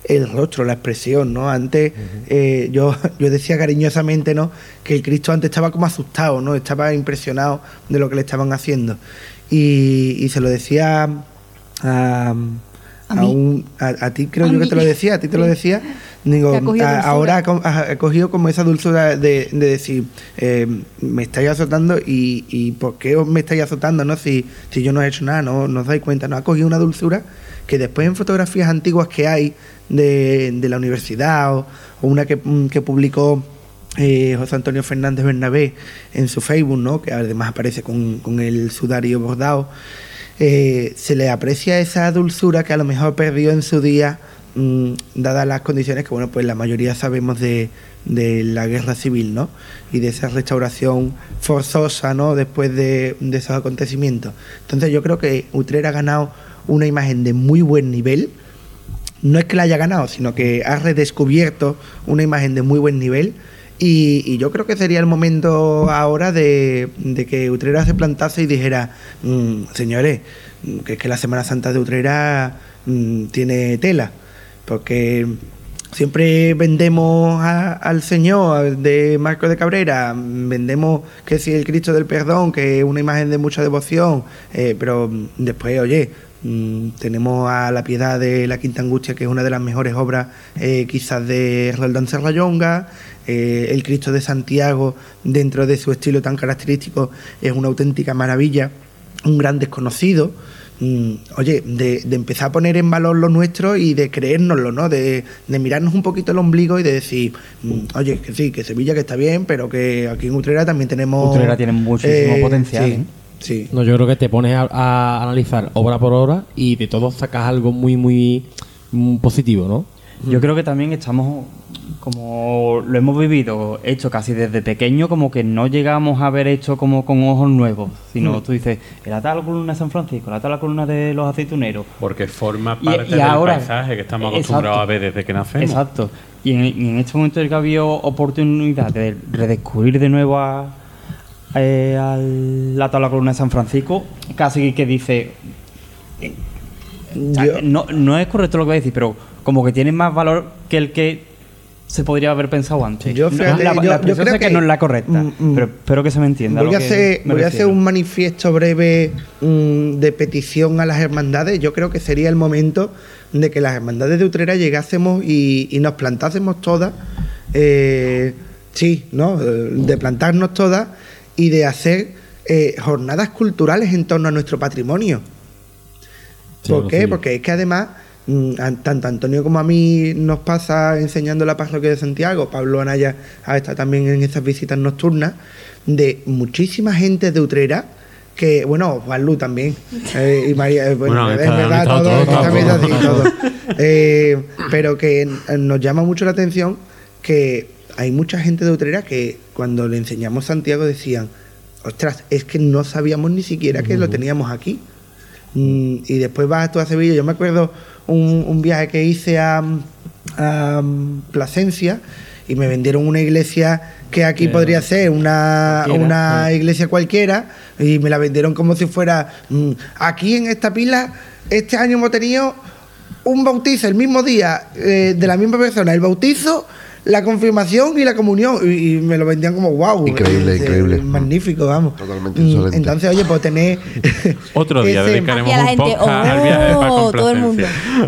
el rostro, la expresión, ¿no? Antes eh, yo, yo decía cariñosamente, ¿no? Que el Cristo antes estaba como asustado, ¿no? Estaba impresionado de lo que le estaban haciendo. Y, y se lo decía a, a, un- a- a ti, creo A yo que te lo decía, a ti te lo decía. Digo, a- ahora ha co- ha, ha cogido como esa dulzura de, de decir, eh, me estáis azotando y, y ¿por qué os me estáis azotando? no si, si yo no he hecho nada, no, no os dais cuenta. No ha cogido una dulzura que después en fotografías antiguas que hay de, de la universidad o, o una que, mm, que publicó eh, José Antonio Fernández Bernabé en su Facebook, ¿no? que además aparece con, con el sudario bordado, eh, se le aprecia esa dulzura que a lo mejor perdió en su día, mm, dadas las condiciones que, bueno, pues la mayoría sabemos de, de la guerra civil, ¿no? Y de esa restauración forzosa, ¿no? Después de, de esos acontecimientos. Entonces yo creo que Utrera ha ganado una imagen de muy buen nivel, no es que la haya ganado, sino que ha redescubierto una imagen de muy buen nivel. Y, yo creo que sería el momento ahora de, de que Utrera se plantase y dijera, "Mm, señores, que es que la Semana Santa de Utrera mm, tiene tela, porque siempre vendemos a- al Señor de Marco de Cabrera, vendemos que si el Cristo del Perdón, que es una imagen de mucha devoción, eh, pero después, oye, mm, tenemos a la Piedad de la Quinta Angustia, que es una de las mejores obras eh, quizás de Roldán Serrayonga, eh, el Cristo de Santiago, dentro de su estilo tan característico, es una auténtica maravilla. un gran desconocido. Mm, oye, de, de empezar a poner en valor lo nuestro y de creérnoslo, ¿no? De, de mirarnos un poquito el ombligo y de decir, mm, oye, que sí, que Sevilla que está bien, pero que aquí en Utrera también tenemos... Utrera tiene muchísimo potencial, Sí, ¿eh? sí. No, yo creo que te pones a, a analizar obra por obra y de todo sacas algo muy, muy mm, positivo, ¿no? Yo creo que también estamos, como lo hemos vivido, hecho casi desde pequeño, como que no llegamos a ver hecho como con ojos nuevos, sino tú dices, era tal columna de San Francisco, era tal la columna de los aceituneros. Porque forma parte y del ahora- paisaje que estamos Exacto. acostumbrados a ver desde que nacemos. Exacto. Y en, y en este momento en el que ha habido oportunidad de redescubrir de nuevo a, eh, a la tabla columna de San Francisco, casi que dice... eh, no, no es correcto lo que voy a decir, pero como que tiene más valor que el que se podría haber pensado antes. Yo, fíjate, la, yo- la yo expresión creo sé que, que- no es la correcta, Mm, mm. pero espero que se me entienda. Voy a, hacer, me voy a hacer refiero. un manifiesto breve mm, de petición a las hermandades. Yo creo que sería el momento de que las hermandades de Utrera llegásemos y, y nos plantásemos todas. eh, sí, ¿no? Eh, De plantarnos todas y de hacer eh, jornadas culturales en torno a nuestro patrimonio. ¿Por qué? Porque es que además, tanto a Antonio como a mí nos pasa enseñando la parroquia de Santiago, Pablo Anaya ha estado también en esas visitas nocturnas, de muchísima gente de Utrera, que, bueno, Juan Lu también, eh, y María, eh, bueno, es está- verdad, está todo, todo, todo. Eh, pero que eh, nos llama mucho la atención que hay mucha gente de Utrera que cuando le enseñamos Santiago decían, ostras, es que no sabíamos ni siquiera que lo teníamos aquí. Mm, y después vas tú a Sevilla. Yo me acuerdo un, un viaje que hice a, a Plasencia y me vendieron una iglesia que aquí podría ser una, una sí. iglesia cualquiera y me la vendieron como si fuera mm, aquí en esta pila este año hemos tenido un bautizo el mismo día eh, de la misma persona el bautizo la confirmación y la comunión y, y me lo vendían como wow Increíble, increíble. magnífico vamos Totalmente Mm, insolente. entonces oye pues tener Otro día ese- dedicaremos un gente, podcast al viaje oh, en todo el mundo.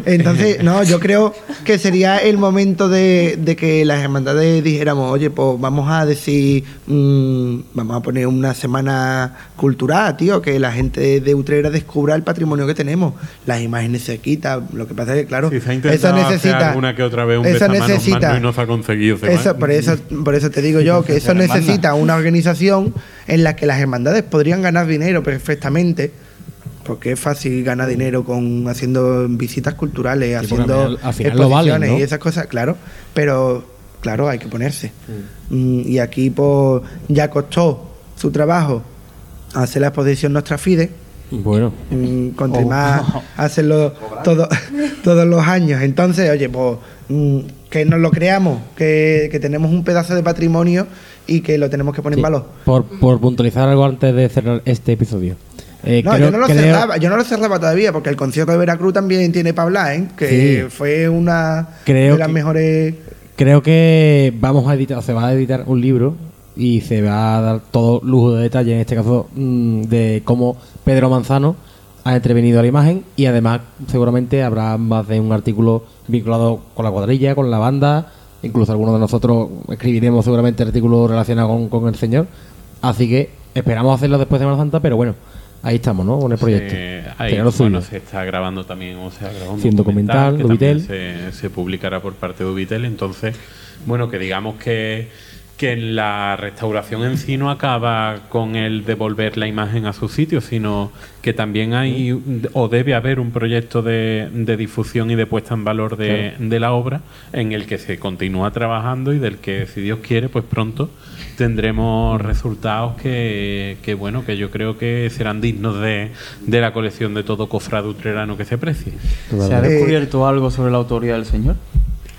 Entonces, no, yo creo que sería el momento de, de que las hermandades dijéramos, oye, pues vamos a decir, mm, vamos a poner una semana cultural, tío, que la gente de Utrera descubra el patrimonio que tenemos. Las imágenes se quitan, lo que pasa es que, claro, Sí, se ha eso intentado hacer necesita... alguna que otra vez un besamanos necesita- mano y no se ha conseguido. eso, por, eso, por eso te digo yo que eso necesita una organización en la que las hermandades podrían ganar dinero perfectamente, porque es fácil ganar dinero con haciendo visitas culturales, Sí, haciendo al al valen, exposiciones ¿no? y esas cosas, claro, pero claro, hay que ponerse. Mm, y aquí pues ya costó su trabajo hacer la exposición Nostra Fide, Bueno, Mm, contra Oh. más hacerlo todo, todos los años. Entonces, oye, pues mm, que nos lo creamos, que, que tenemos un pedazo de patrimonio y que lo tenemos que poner sí, en valor. por, por puntualizar algo antes de cerrar este episodio. Eh, No, creo- yo no lo creo- cerraba, yo no lo cerraba todavía, porque el concierto de Veracruz también tiene para hablar, ¿eh? que Sí. fue una Creo de las que- mejores. Creo que vamos a editar, o se va a editar un libro y se va a dar todo lujo de detalle, en este caso, mm, de cómo Pedro Manzano ha intervenido a la imagen y además seguramente habrá más de un artículo vinculado con la cuadrilla, con la banda, incluso algunos de nosotros escribiremos seguramente artículos relacionados con, con el señor. Así que esperamos hacerlo después de Semana Santa, pero bueno, ahí estamos, ¿no? Con el proyecto. Ahí, bueno, se está grabando también, o sea, grabando un documental, que Dubitel. también Se, se publicará por parte de Ubitel. Entonces, bueno, que digamos que, que la restauración en sí no acaba con el devolver la imagen a su sitio, sino que también hay o debe haber un proyecto de, de difusión y de puesta en valor de, de la obra en el que se continúa trabajando y del que, si Dios quiere, pues pronto tendremos resultados que, que, bueno, que yo creo que serán dignos de, de la colección de todo cofrade utrerano que se precie. ¿Se ha descubierto algo sobre la autoría del señor?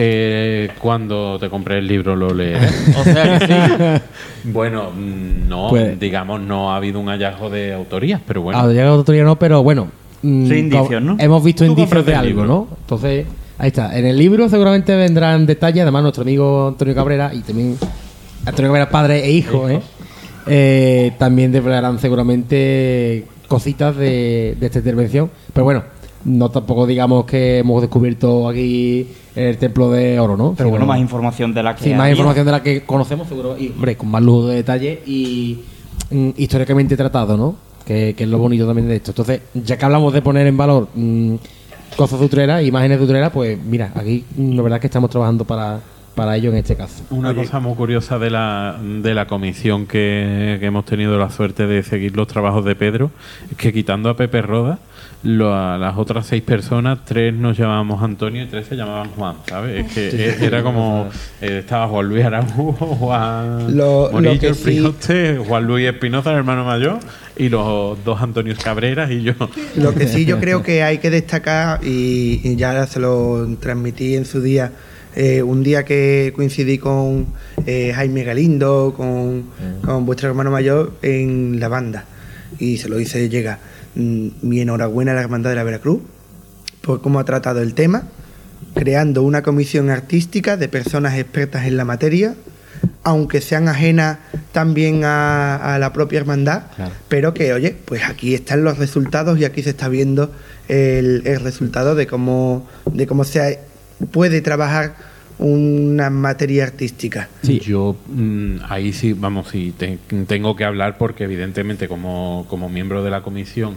Eh, cuando te compré el libro lo leeré. O sea que sí. bueno, mm, no, Pues- digamos, no ha habido un hallazgo de autorías, pero bueno. Ha llegado otro día no, pero bueno. mm, Sí, indicios, ¿no? Hemos visto indicios de algo. ¿no? Entonces, ahí está. En el libro seguramente vendrán detalles. Además, nuestro amigo Antonio Cabrera y también Antonio Cabrera, padre e hijo, ¿eh? Eh, también desvelarán seguramente cositas de, de esta intervención. Pero bueno, no tampoco digamos que hemos descubierto aquí el templo de oro, ¿no? Pero bueno, más información de la que Sí, más información de la que conocemos, seguro, y hombre, con más lujo de detalle y mm, históricamente tratado, ¿no? que, que es lo bonito también de esto. Entonces, ya que hablamos de poner en valor mm, cosas de Utrera, imágenes de Utrera, pues mira, aquí mm, la verdad es que estamos trabajando para, para ello en este caso. Una cosa muy curiosa de la, de la comisión que, que hemos tenido la suerte de seguir los trabajos de Pedro es que quitando a Pepe Roda, lo- a las otras seis personas, tres nos llamábamos Antonio y tres se llamaban Juan, ¿sabes? Es que era como eh, estaba Juan Luis Araújo, Juan Lo- lo Morillo, que el sí- Prijote, Juan Luis Espinoza, el hermano mayor, y los dos Antonios Cabreras y yo. Lo que sí yo creo que hay que destacar, y, y ya se lo transmití en su día, eh, un día que coincidí con eh, Jaime Galindo, con, con vuestro hermano mayor en la banda, y se lo hice llegar. Mm, Mi enhorabuena a la Hermandad de la Veracruz por cómo ha tratado el tema, creando una comisión artística de personas expertas en la materia, aunque sean ajenas también a, a la propia hermandad, Claro. pero que, oye, pues aquí están los resultados y aquí se está viendo el, el resultado de cómo, de cómo se puede trabajar una materia artística. Sí. Yo mm, ahí sí, vamos, sí, te- tengo que hablar porque evidentemente como, como miembro de la comisión,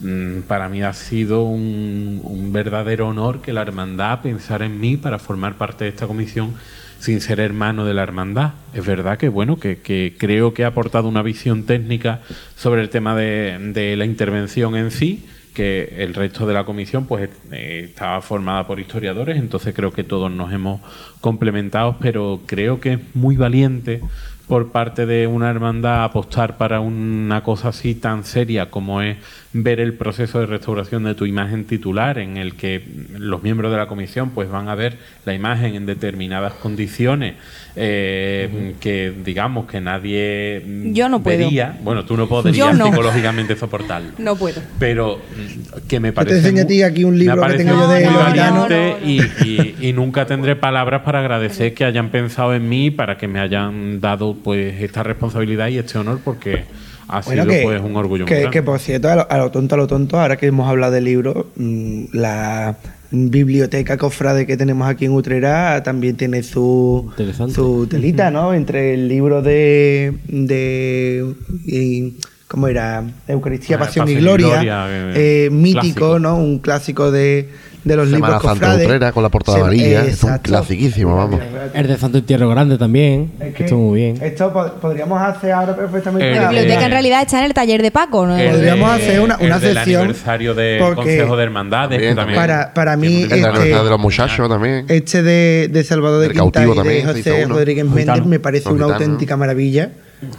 mm, para mí ha sido un, un verdadero honor que la hermandad pensara en mí para formar parte de esta comisión sin ser hermano de la hermandad. Es verdad que bueno, que, que creo que ha aportado una visión técnica sobre el tema de, de la intervención en sí que el resto de la comisión pues eh, estaba formada por historiadores, entonces creo que todos nos hemos complementado, pero creo que es muy valiente por parte de una hermandad apostar para una cosa así tan seria como es ver el proceso de restauración de tu imagen titular en el que los miembros de la comisión pues van a ver la imagen en determinadas condiciones eh, que digamos que nadie Yo no puedo. vería. bueno tú no podrías Yo no. psicológicamente soportarlo No puedo. pero mm, que me te parece enseño a ti muy- aquí un libro que tengo yo de valiente gitanos. y, y- y nunca tendré palabras para agradecer que hayan pensado en mí para que me hayan dado pues esta responsabilidad y este honor porque ha Bueno, sido que, pues un orgullo muy que, grande. que, por cierto, a lo, a lo tonto, a lo tonto, ahora que hemos hablado de libros, mm, la biblioteca cofrade que tenemos aquí en Utrera también tiene su, su telita, ¿no? Entre el libro de. de y- ¿Cómo era? Eucaristía, Ah, Pasión y Gloria. Eh, eh, mítico, clásico. ¿no? Un clásico de, de los Semana libros Santa cofrades. Utrera con la portada amarilla, es un clasiquísimo, vamos. El de Santo Entierro Grande también, Es que que estuvo muy bien. Esto po- podríamos hacer ahora perfectamente. El La una- biblioteca en realidad está en el taller de Paco, ¿no? El podríamos de- hacer una- el una del aniversario del Consejo de Hermandades También, también Para- para mí, un El este- Universidad de los muchachos también. Este de, de Salvador de El Quintana cautivo y de José. Rodríguez Méndez me parece una auténtica maravilla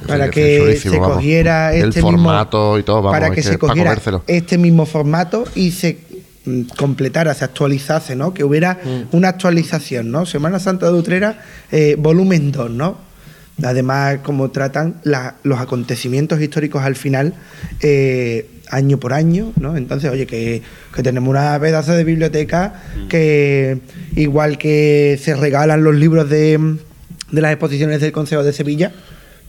para Sí, que se vamos. cogiera El este formato mismo, y todo, vamos, para que que se cogiera comérselo. este mismo formato y se mm, completara, se actualizase, ¿no? Que hubiera Mm. una actualización, ¿no? Semana Santa de Utrera, eh, volumen 2, ¿no? Además, como tratan la- los acontecimientos históricos al final, eh, año por año, ¿no? Entonces, oye, que, que tenemos una pedazo de biblioteca que, igual que se regalan los libros de, de las exposiciones del Consejo de Sevilla,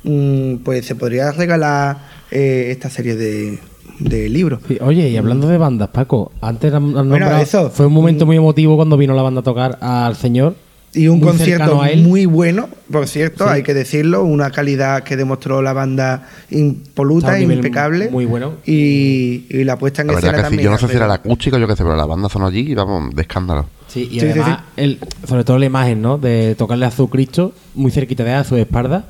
mm, pues se podría regalar eh, esta serie de, de libros. Sí, oye, y hablando de bandas, Paco, antes han- han nombrado- eso. fue un momento muy emotivo cuando vino la banda a tocar al señor. Y un muy concierto cercano a él. muy bueno, por cierto, Sí. hay que decirlo, una calidad que demostró la banda impoluta, impecable. muy bueno. Y, y la puesta en La escena que sí, también. yo no sé si era la acústica o yo qué sé, pero la banda sonó allí y vamos, de escándalo. Sí, y Sí, sí, además, El, sobre todo la imagen, ¿no? De tocarle a su Cristo muy cerquita de a su espalda.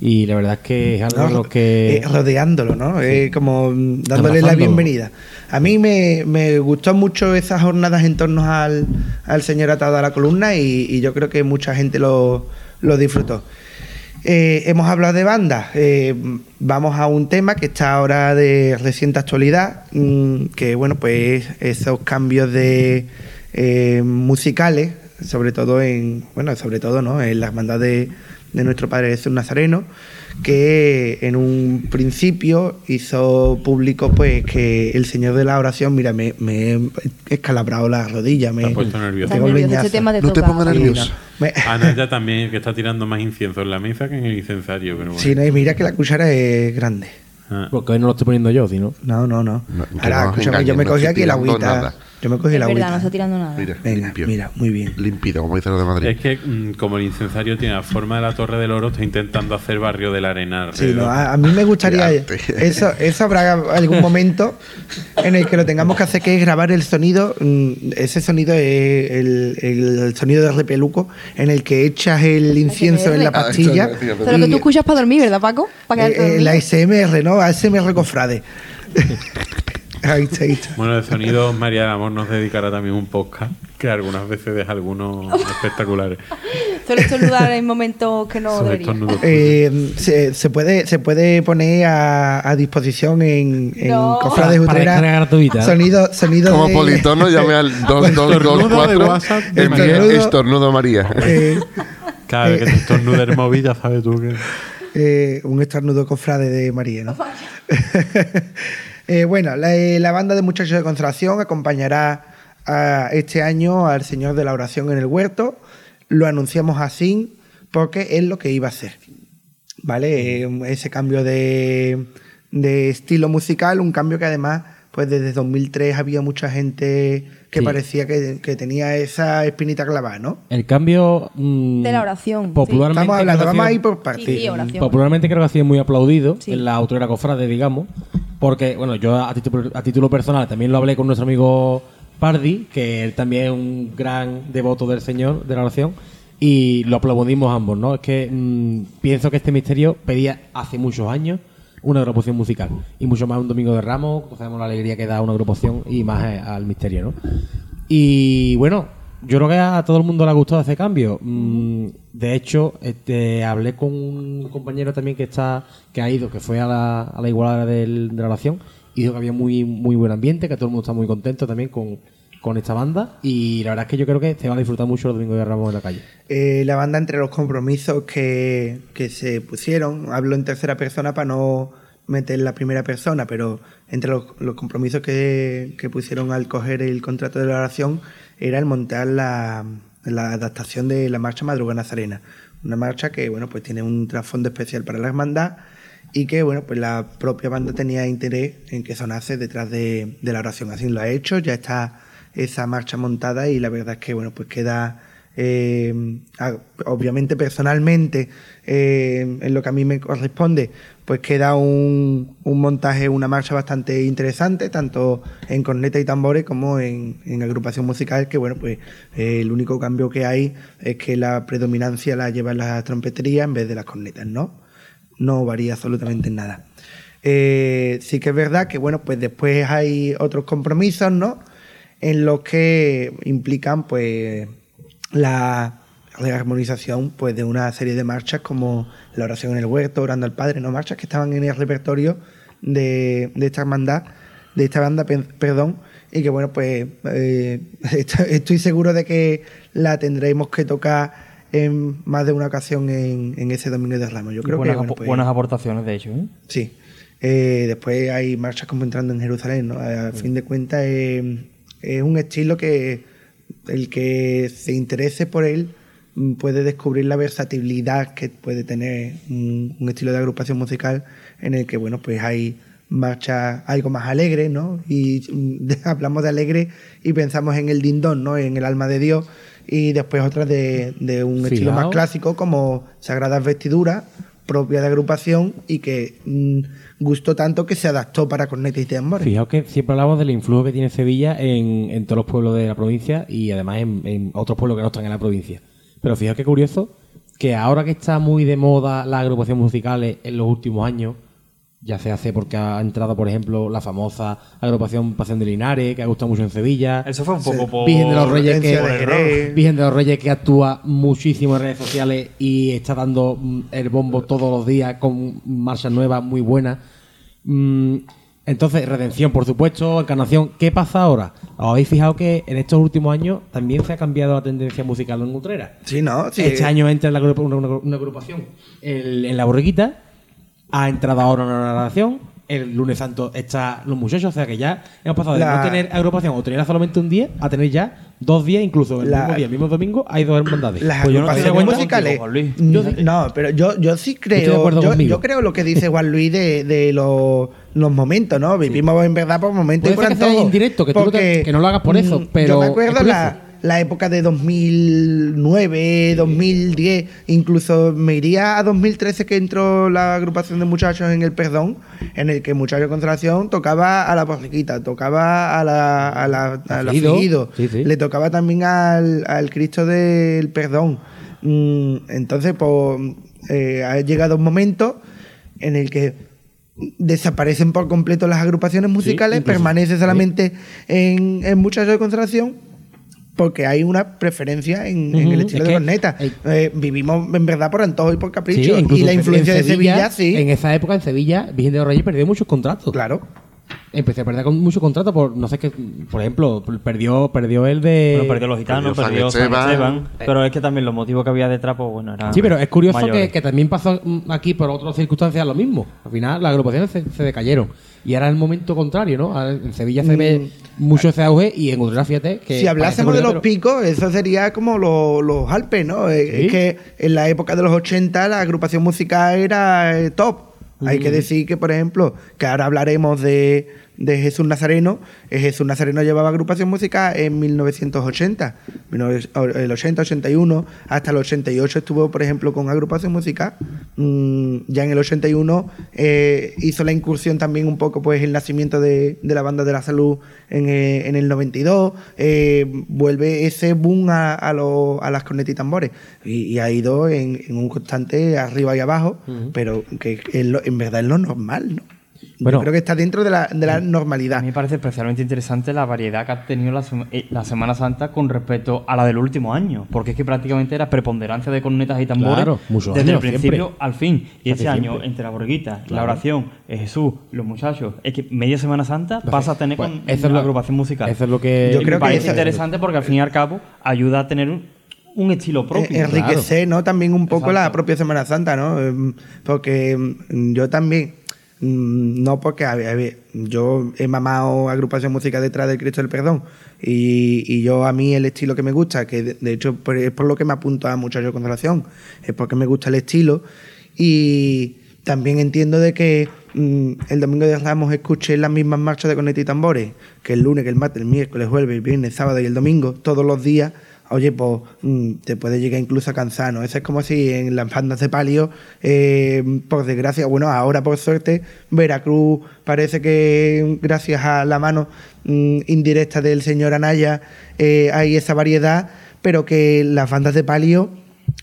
Y la verdad es que es algo lo que. Eh, rodeándolo, ¿no? Eh, como dándole la bienvenida. A mí me, me gustó mucho esas jornadas en torno al, al señor atado a la columna y, y yo creo que mucha gente lo, lo disfrutó. Eh, hemos hablado de bandas. eh, vamos a un tema que está ahora de reciente actualidad, mm, que bueno, pues esos cambios de eh, musicales, sobre todo en, bueno, sobre todo, ¿no? En la hermandad de, de nuestro Padre Jesús Nazareno, que en un principio hizo público pues que el Señor de la oración, mira, me, me he escalabrado la rodilla, me ha puesto nervioso. Nervioso, este te No te pongas Sí, nervioso. Me- Ana ya también que está tirando más incienso en la mesa que en el incensario pero bueno. Sí, no, y mira que la cuchara es grande. Ah. Porque hoy no lo estoy poniendo yo, sino. No, no, no. No, que Ahora, escúchame, yo engañen, me cogí aquí la agüita. nada. Yo me cogí Es la verdad, no está tirando nada. Mira, Venga, limpio. mira, muy bien. Límpido, como dicen los de Madrid. Es que mm, como el incensario tiene la forma de la Torre del Oro, está intentando hacer barrio de la arena. Sí, no, a, a mí me gustaría. Eso, eso habrá algún momento en el que lo tengamos que hacer, que es grabar el sonido. mm, Ese sonido es el, el sonido de repeluco, en el que echas el incienso en la Ah, pastilla. Pero lo que tú escuchas para dormir, ¿verdad, Paco? Para eh, eh, la ASMR, ¿no? ASMR cofrade. ahí está, ahí está. Bueno, de sonido, María del Amor nos dedicará también un podcast que algunas veces deja algunos espectaculares. Solo estornudar en momentos que no debería. Eh, se, se puede, se puede poner a, a disposición en, en No. Cofrades Para Utrera descarga gratuita. Sonido, sonido Como de- politono, llame al Estornudo de 2224 WhatsApp de envíe María. estornudo María. eh, Cada vez que te estornuda el móvil, ya sabes tú que. eh, un estornudo cofrade de María, ¿no? Eh, bueno, la, eh, la banda de muchachos de consolación acompañará a este año al Señor de la Oración en el Huerto. Lo anunciamos así porque es lo que iba a hacer. ¿Vale? Eh, ese cambio de, de estilo musical, un cambio que además, pues desde 2003 había mucha gente que Sí. parecía que, que tenía esa espinita clavada, ¿no? El cambio. mm, De la oración, sí. Popularmente. Estamos hablando, vamos a ir por partes. Sí, sí, oración. Popularmente creo que ha sido muy aplaudido Sí. en la autora cofrade, digamos, porque, bueno, yo a título, a título personal también lo hablé con nuestro amigo Pardi, que él también es un gran devoto del Señor, de la oración, y lo aplaudimos ambos, ¿no? Es que mm, pienso que este misterio pedía hace muchos años una agrupación musical, y mucho más un domingo de Ramos, sabemos la alegría que da una agrupación y más al misterio, ¿no? Y bueno, yo creo que a todo el mundo le ha gustado ese cambio. Mm, de hecho, este, hablé con un compañero también que está que ha ido, que fue a la, a la igualada de la oración, y dijo que había muy, muy buen ambiente, que todo el mundo está muy contento también con, con esta banda. Y la verdad es que yo creo que se va a disfrutar mucho los domingos de Ramos en la calle. Eh, la banda entre los compromisos que, que se pusieron, hablo en tercera persona para no meter la primera persona, pero entre los, los compromisos que, que pusieron al coger el contrato de la oración era el montar la, la adaptación de la marcha Madruga Nazarena. Una marcha que bueno pues tiene un trasfondo especial para la hermandad y que bueno pues la propia banda tenía interés en que sonase detrás de, de la oración. Así lo ha hecho, ya está esa marcha montada y la verdad es que bueno pues queda eh, obviamente personalmente eh, en lo que a mí me corresponde pues queda un, un montaje una marcha bastante interesante tanto en corneta y tambores como en, agrupación musical que bueno pues eh, el único cambio que hay es que la predominancia la llevan las trompeterías en vez de las cornetas no no varía absolutamente en nada sí que es verdad que bueno pues después hay otros compromisos no en los que implican pues la rearmonización pues de una serie de marchas como la oración en el huerto, orando al Padre, no marchas que estaban en el repertorio de, de esta hermandad, de esta banda, pe- perdón, y que bueno pues eh, est- estoy seguro de que la tendremos que tocar en más de una ocasión en, en ese domingo de Ramos. Yo creo buenas, que bueno, pues, buenas aportaciones, de hecho. ¿eh? Sí. Eh, después hay marchas como entrando en Jerusalén, ¿no? A fin de cuentas eh, es un estilo que el que se interese por él mm, puede descubrir la versatilidad que puede tener un, un estilo de agrupación musical en el que, bueno, pues hay marchas algo más alegres, ¿no? Y mm, hablamos de alegre y pensamos en el dindón, ¿no? En el alma de Dios y después otras de, de un estilo más clásico como Sagradas Vestiduras, propia de agrupación y que mm, gustó tanto que se adaptó para cornetas y tambores. Fijaos que siempre hablamos del influjo que tiene Sevilla en, todos los pueblos de la provincia y además en, en otros pueblos que no están en la provincia. Pero fijaos qué curioso que ahora que está muy de moda la agrupación musicales en los últimos años, ya se hace porque ha entrado, por ejemplo, la famosa agrupación Pasión de Linares, que ha gustado mucho en Sevilla. Eso fue un poco por. Virgen de los Reyes que de. Virgen de los Reyes que actúa muchísimo en redes sociales y está dando mm, el bombo todos los días con marchas nuevas muy buenas. Mm, entonces, redención, por supuesto, encarnación. ¿Qué pasa ahora? ¿Os habéis fijado que en estos últimos años también se ha cambiado la tendencia musical en Utrera? Sí, ¿no? Sí. Este año entra la una, una- una agrupación en, en la borriquita, ha entrado ahora una narración. El lunes santo está los muchachos, o sea que ya hemos pasado de La- no tener agrupación o tenerla solamente un día a tener ya dos días, incluso el La- mismo día, el mismo domingo, hay dos hermandades. Las Pues yo no me agrupaciones cuenta. musicales. contigo, Juan Luis. Yo- no, pero yo, yo sí Estoy de creo. acuerdo Yo, conmigo. yo creo lo que dice Juan Luis de, de los, los momentos, ¿no? Vivimos en verdad por momentos y Puede por ser que sea indirecto, que tú no te- Porque, que no lo hagas por eso, mm, pero Yo me acuerdo la, la época de 2009, 2010, incluso me iría a 2013 que entró la agrupación de muchachos en el Perdón, en el que Muchacho Constelación tocaba a la borriquita, tocaba a la, a la, a la Figido. Figido, Sí, sí. le tocaba también al, al Cristo del Perdón. Mm, entonces, pues, eh, ha llegado un momento en el que desaparecen por completo las agrupaciones musicales, permanece solamente en, en muchachos de constelación porque hay una preferencia en, en el estilo es de hay- Eh, vivimos en verdad por antojo y por capricho. y la en influencia de Sevilla, sí. En esa época en Sevilla, Virgen de los Reyes perdió muchos contratos. Claro. Empecé a perder con muchos contratos por, no sé qué, por ejemplo, perdió, perdió el de... Bueno, perdió los gitanos, Perdió perdió San San Esteban. Esteban. Pero es que también los motivos que había detrás, pues bueno, eran. Sí, pero es curioso que, que también pasó mm, aquí por otras circunstancias lo mismo. Al final las agrupaciones se, se decayeron. Y ahora es el momento contrario, ¿no? Ahora En Sevilla se ve mucho ese auge y en Udrera, fíjate que... Mm. si hablásemos de los picos, eso sería como lo- los Alpes, ¿no? Eh, Sí. Es que en la época de los 80 la agrupación musical era eh, Hay que decir que, por ejemplo, que ahora hablaremos de, de Jesús Nazareno. eh, Jesús Nazareno llevaba agrupación musical en 1980, 19- el 80, 81, hasta el 88 estuvo, por ejemplo, con agrupación musical. Mm, ya en el 81 eh, hizo la incursión también un poco, pues, el nacimiento de, de la banda de la salud en, eh, en el 92. eh, vuelve ese boom a, a, las cornetas y tambores. Y, y ha ido en, en un constante arriba y abajo, pero que lo- en verdad es lo normal, ¿no? Bueno. Yo creo que está dentro de la, de la A normalidad. mí me parece especialmente interesante la variedad que ha tenido la, eh, la Semana Santa con respecto a la del último año, porque es que prácticamente era preponderancia de cornetas y tambores Claro, desde años, el principio siempre. al fin. Y este año, siempre. entre la borguita, la oración, eh, Jesús, los muchachos, es que media Semana Santa pasa a tener Pues, con eso es una agrupación musical. Eso es lo que... Yo Y creo me parece interesante porque al fin y al cabo ayuda a tener un, un estilo propio. Eh, enriquecer, ¿no? También un poco la propia Semana Santa, ¿no? Em, Porque mm, yo también, no porque, yo he mamado agrupación música detrás del Cristo del Perdón y, yo a mí el estilo que me gusta, que de, hecho es por lo que me apunto a Muchacho de Consolación, es porque me gusta el estilo y también entiendo de que mm, el domingo de Ramos escuché las mismas marchas de corneta y tambores que el lunes, que el martes, el miércoles, jueves, el viernes, sábado y el domingo, todos los días. Oye, pues mm, te puede llegar incluso a cansar, ¿no? Eso es como si en las bandas de palio, eh, por desgracia, bueno, ahora por suerte, Veracruz parece que gracias a la mano mm, indirecta del señor Anaya eh, hay esa variedad, pero que las bandas de palio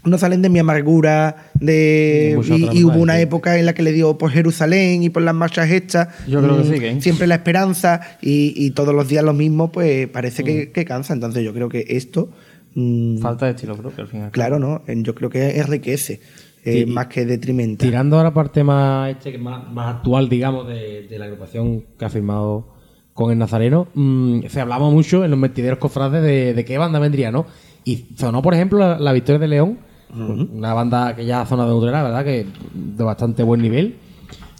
no salen de mi amargura, de y, hubo una sí. época en la que le dio por Jerusalén y por las marchas hechas. Yo creo que mm, siguen. Siempre la esperanza y, y todos los días lo mismo, pues parece Mm. que, que cansa. Entonces yo creo que esto, mm, Falta de estilo propio al fin y al cabo. claro, ¿no? Yo creo que enriquece eh, Sí, más que detrimenta. Tirando a la parte más, este, que más, más actual, digamos, de, de la agrupación que ha firmado con el Nazareno, mm, se hablaba mucho en los metideros cofrades de, de qué banda vendría, ¿no? Y sonó, por ejemplo, la, la Victoria de León, una banda que ya zona de Utrera, ¿verdad? Que de bastante buen nivel.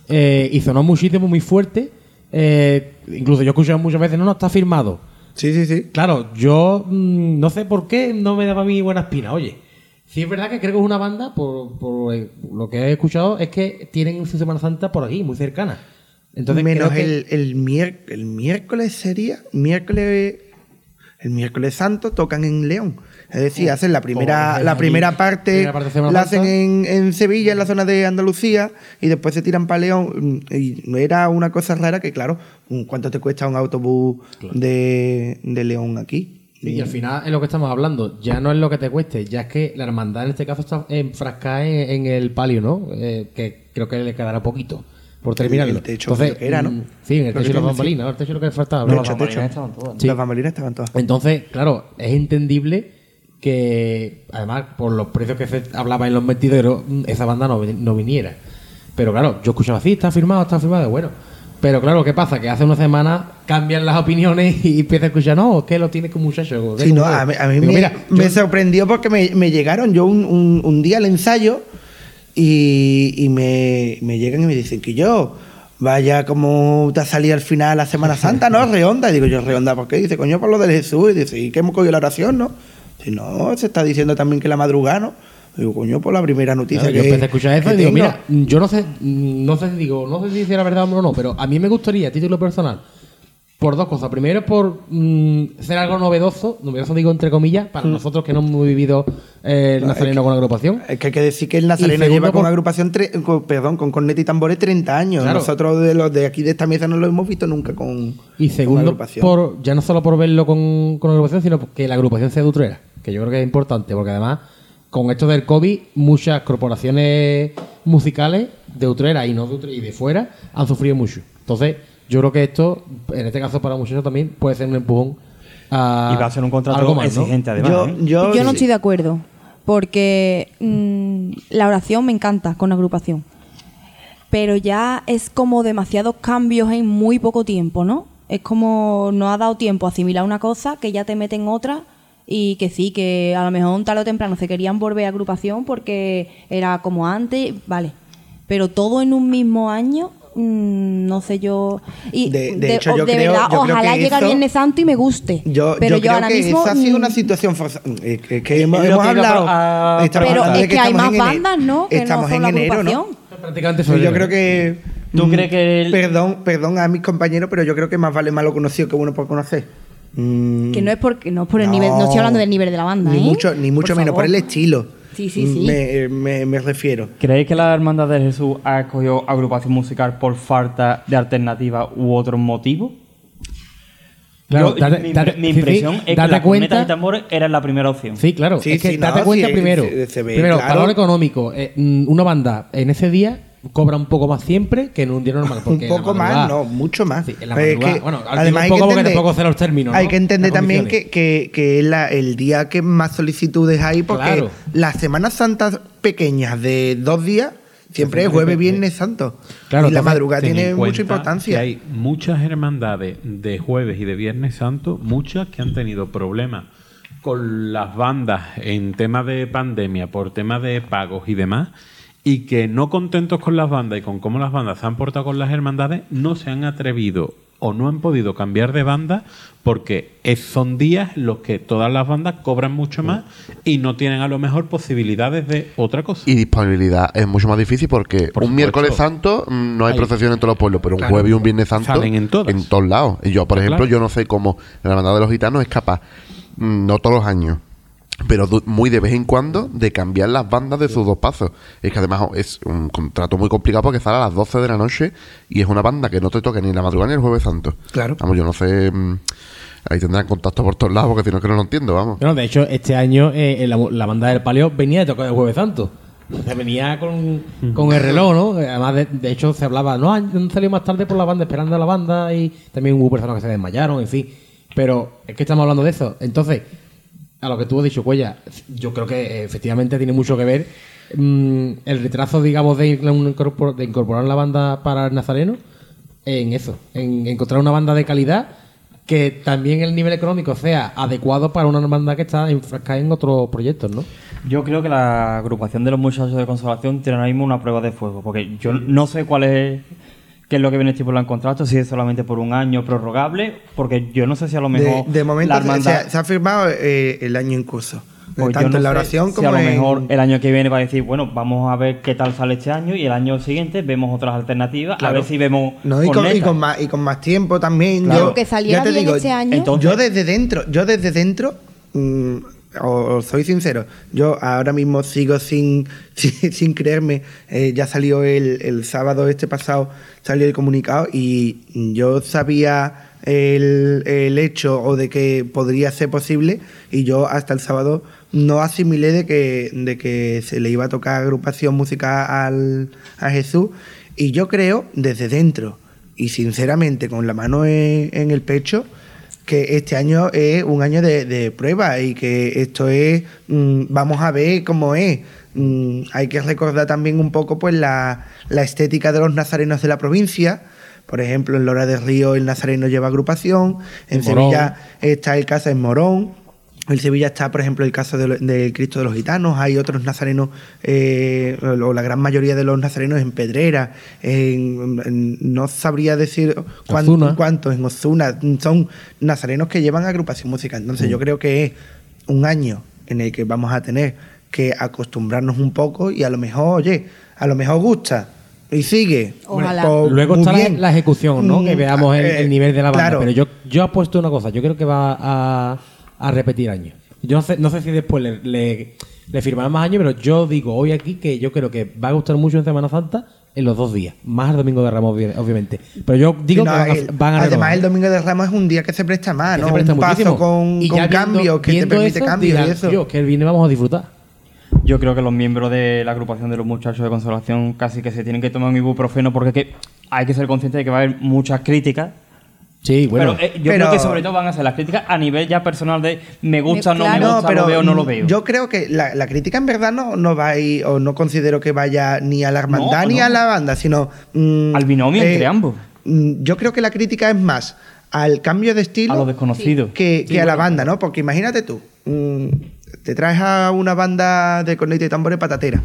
Eh, y sonó muchísimo, muy fuerte. Eh, incluso yo he escuchado muchas veces, no, no está firmado. Sí, sí, sí. Claro, yo mm, no sé por qué no me daba a mí buena espina. Oye, sí es verdad que creo que es una banda, por, por, eh, lo que he escuchado, es que tienen su Semana Santa por aquí, muy cercana. Entonces Menos que- el, el, mier- el miércoles sería, miércoles, el miércoles santo tocan en León. Es decir, hacen la primera, la allí, primera parte, de la hacen en, en Sevilla, en la zona de Andalucía, y después se tiran para León. Y era una cosa rara que, claro, ¿cuánto te cuesta un autobús de, de León aquí? Sí, y al final es lo que estamos hablando. Ya no es lo que te cueste, ya es que la hermandad en este caso está enfrascada en, en el palio, ¿no? Eh, que creo que le quedará poquito por terminarlo. El techo que era, ¿no? mm, Sí, en el techo y que las bambalinas, ¿no? El techo lo que faltaba. Las bambalinas estaban todas. Sí. Las bambalinas estaban todas. Entonces, claro, es entendible que, además, por los precios que se hablaba en los metideros, mm, esa banda no, no viniera. Pero claro, yo escuchaba así, está firmado, está firmado, bueno. Pero claro, ¿qué pasa? Que hace una semana cambian las opiniones y empieza a escuchar, no, es que lo tiene con muchacho. Sí, no, a mí, a mí Digo, me, mira, me yo- sorprendió porque me, me llegaron yo un, un- un día al ensayo y, y me, me llegan y me dicen que yo, vaya como te ha salido al final la Semana Santa, ¿no? Reonda. Y digo yo, Reonda, ¿por qué? Dice, coño, por lo del Jesús. Y dice, ¿y qué hemos cogido la oración, no? Si no, se está diciendo también que la madrugada, ¿no? Digo, coño, por la primera noticia Claro, que yo empecé a escuchar eso y digo, tengo. mira, yo no sé, no sé, digo, no sé si será verdad o no, pero a mí me gustaría, a título personal, por dos cosas. Primero, por mm, ser algo novedoso, novedoso digo entre comillas, para Mm. nosotros que no hemos vivido eh, el nazareno con agrupación. Es que hay que decir que el Nazareno lleva con agrupación, tre- con- perdón, con corneta y tambores 30 años. Claro. Nosotros de los de aquí de esta mesa no lo hemos visto nunca con Y con segundo, agrupación. por, ya no solo por verlo con, con agrupación, sino que la agrupación sea de Utrera, que yo creo que es importante, porque además, con esto del COVID, muchas corporaciones musicales de Utrera y no de Utrera y de fuera han sufrido mucho. Entonces, yo creo que esto, en este caso para muchachos también, puede ser un empujón a. Y va a ser un contrato algo más, ¿no? exigente, además. yo, ¿eh? yo, Yo no sí. estoy de acuerdo, porque mm, la oración me encanta con agrupación, pero ya es como demasiados cambios en muy poco tiempo, ¿no? Es como no ha dado tiempo a asimilar una cosa que ya te meten otra y que sí, que a lo mejor un tal o temprano se querían volver a agrupación porque era como antes, vale, pero todo en un mismo año... mm, no sé yo y De- de hecho, yo de creo- verdad yo creo ojalá que llegue eso- Viernes Santo y me guste Yo, pero yo yo, creo ahora que mismo esa ha sido mm, una situación forzada. Es que, es que hemos, que hablado. a- Pero es que hay más bandas, ¿no? Que no estamos en enero, ¿no? agrupación. Prácticamente Sí, yo creo que. ¿Tú mm, crees que el- Perdón, perdón a mis compañeros, pero yo creo que más vale malo conocido que bueno por conocer. Mm, Que no es porque no es por el nivel, no estoy hablando del nivel de la banda, Ni ¿eh? mucho, ni mucho Por menos, por el estilo. Sí, sí, sí. Me, me- me refiero. ¿Creéis que la Hermandad de Jesús ha escogido agrupación musical por falta de alternativa u otro motivo? Claro, Yo- date- mi, date- mi sí, sí, impresión es que date las cuenta- y tambores eran la primera opción. Sí, claro. Sí, es que sí, date no, cuenta primero. se- se ve primero, claro. valor económico. Eh, mm, una banda en ese día cobra un poco más siempre que en un día normal. Un porque poco más, no, mucho más. Sí, en la es que, Bueno, además, un hay poco que porque entender- los términos, Hay ¿no? que entender también que, que, que es la- el día que más solicitudes hay, porque Claro. las Semanas Santas pequeñas de dos días siempre es jueves, viernes santo. Claro, y la madrugada tiene en mucha importancia. que hay muchas hermandades de jueves y de viernes santo, muchas que han tenido problemas con las bandas en tema de pandemia, por tema de pagos y demás, y que no contentos con las bandas y con cómo las bandas se han portado con las hermandades, no se han atrevido o no han podido cambiar de banda porque son días los que todas las bandas cobran mucho más y no tienen a lo mejor posibilidades de otra cosa. Y disponibilidad es mucho más difícil porque Por un miércoles santo mm, no hay procesión en todos los pueblos, pero un Claro. jueves y un viernes santo Salen en todas. en todos lados. Y yo, por ejemplo, yo no sé cómo la hermandad de los gitanos es capaz, mm, no todos los años, pero muy de vez en cuando, de cambiar las bandas de sus dos pasos. Es que además es un contrato muy complicado porque sale a las 12 de la noche y es una banda que no te toca ni la madrugada ni el jueves santo. Claro. Vamos, yo no sé... mm, Ahí tendrán contacto por todos lados porque si no es que no lo entiendo, vamos. Bueno, de hecho, este año eh, la, la banda del Palio venía de tocar el Jueves Santo. O sea, venía con, con el reloj, ¿no? Además, de, de hecho, se hablaba, no, han salido más tarde por la banda, esperando a la banda, y también hubo personas que se desmayaron, en fin. Pero es que estamos hablando de eso. Entonces, a lo que tú has dicho, Cuella, yo creo que eh, efectivamente tiene mucho que ver mm, el retraso, digamos, de, incorpor- de incorporar la banda para el Nazareno en eso, en encontrar una banda de calidad que también el nivel económico sea adecuado para una banda que está enfrascada en otros proyectos, ¿no? Yo creo que la agrupación de los muchachos de consolación tiene ahora mismo una prueba de fuego, porque yo no sé cuál es qué es lo que viene estipulado en contrato, si es solamente por un año prorrogable, porque yo no sé si a lo mejor de momento la se- hermandad- se, ha- se ha firmado eh, el año en curso. pues tanto no en la oración si como a lo en- mejor el año que viene va a decir, bueno, vamos a ver qué tal sale este año y el año siguiente vemos otras alternativas, a ver si vemos No, y, con, y con más, y con más tiempo también. Claro. Yo, Que saliera ya te bien digo, este año. Entonces- yo desde dentro, yo desde dentro, mm, os, soy sincero, yo ahora mismo sigo sin, sin, creerme. Eh, ya salió el, el sábado este pasado, salió el comunicado y yo sabía el, el hecho o de que podría ser posible y yo hasta el sábado no asimilé de que, de que se le iba a tocar agrupación musical al, a Jesús y yo creo desde dentro y sinceramente con la mano en el pecho que este año es un año de, de prueba y que esto es mm, vamos a ver cómo es. Mm, hay que recordar también un poco pues la, la estética de los nazarenos de la provincia. Por ejemplo en Lora del Río el nazareno lleva agrupación. En Morón. Sevilla está el caso en Morón en Sevilla está, por ejemplo, el caso del del Cristo de los Gitanos. Hay otros nazarenos, eh, o la gran mayoría de los nazarenos en Pedrera. en- en- no sabría decir cuántos en Ozuna. Son nazarenos que llevan agrupación musical. Entonces, yo creo que es un año en el que vamos a tener que acostumbrarnos un poco y a lo mejor, oye, a lo mejor gusta y sigue. Ojalá. Pues, Luego está la, bien. la ejecución, ¿no? Mm, que veamos el, eh, el nivel de la banda. claro. Pero yo, yo apuesto una cosa, yo creo que va a, a repetir años. Yo no sé, no sé si después le, le, le firmarán más años, pero yo digo hoy aquí que yo creo que va a gustar mucho en Semana Santa en los dos días. Más el domingo de Ramos, obvi- obviamente. Pero yo digo No, que van a, el- van a además, renovar. el domingo de Ramos es un día que se presta más, Que ¿no? se presta un paso con, Y con cambios que te permite eso, cambios dirán, y eso. "Tío, que el viernes vamos a disfrutar. Yo creo que los miembros de la agrupación de los muchachos de consolación casi que se tienen que tomar un ibuprofeno porque que hay que ser consciente de que va a haber muchas críticas. Sí, bueno. pero eh, yo pero- creo que sobre todo van a ser las críticas a nivel ya personal de me gusta, Me- no claro. me gusta, lo veo o no lo veo. Yo creo que la, la crítica en verdad no, no va a ir, o no considero que vaya ni a la hermandad No, ni no. a la banda, sino. mm, Al binomio entre ambos. mm, Yo creo que la crítica es más al cambio de estilo a lo desconocido. que, que a la banda, ¿no? Porque imagínate tú, mm, te traes a una banda de corneta y tambores patatera.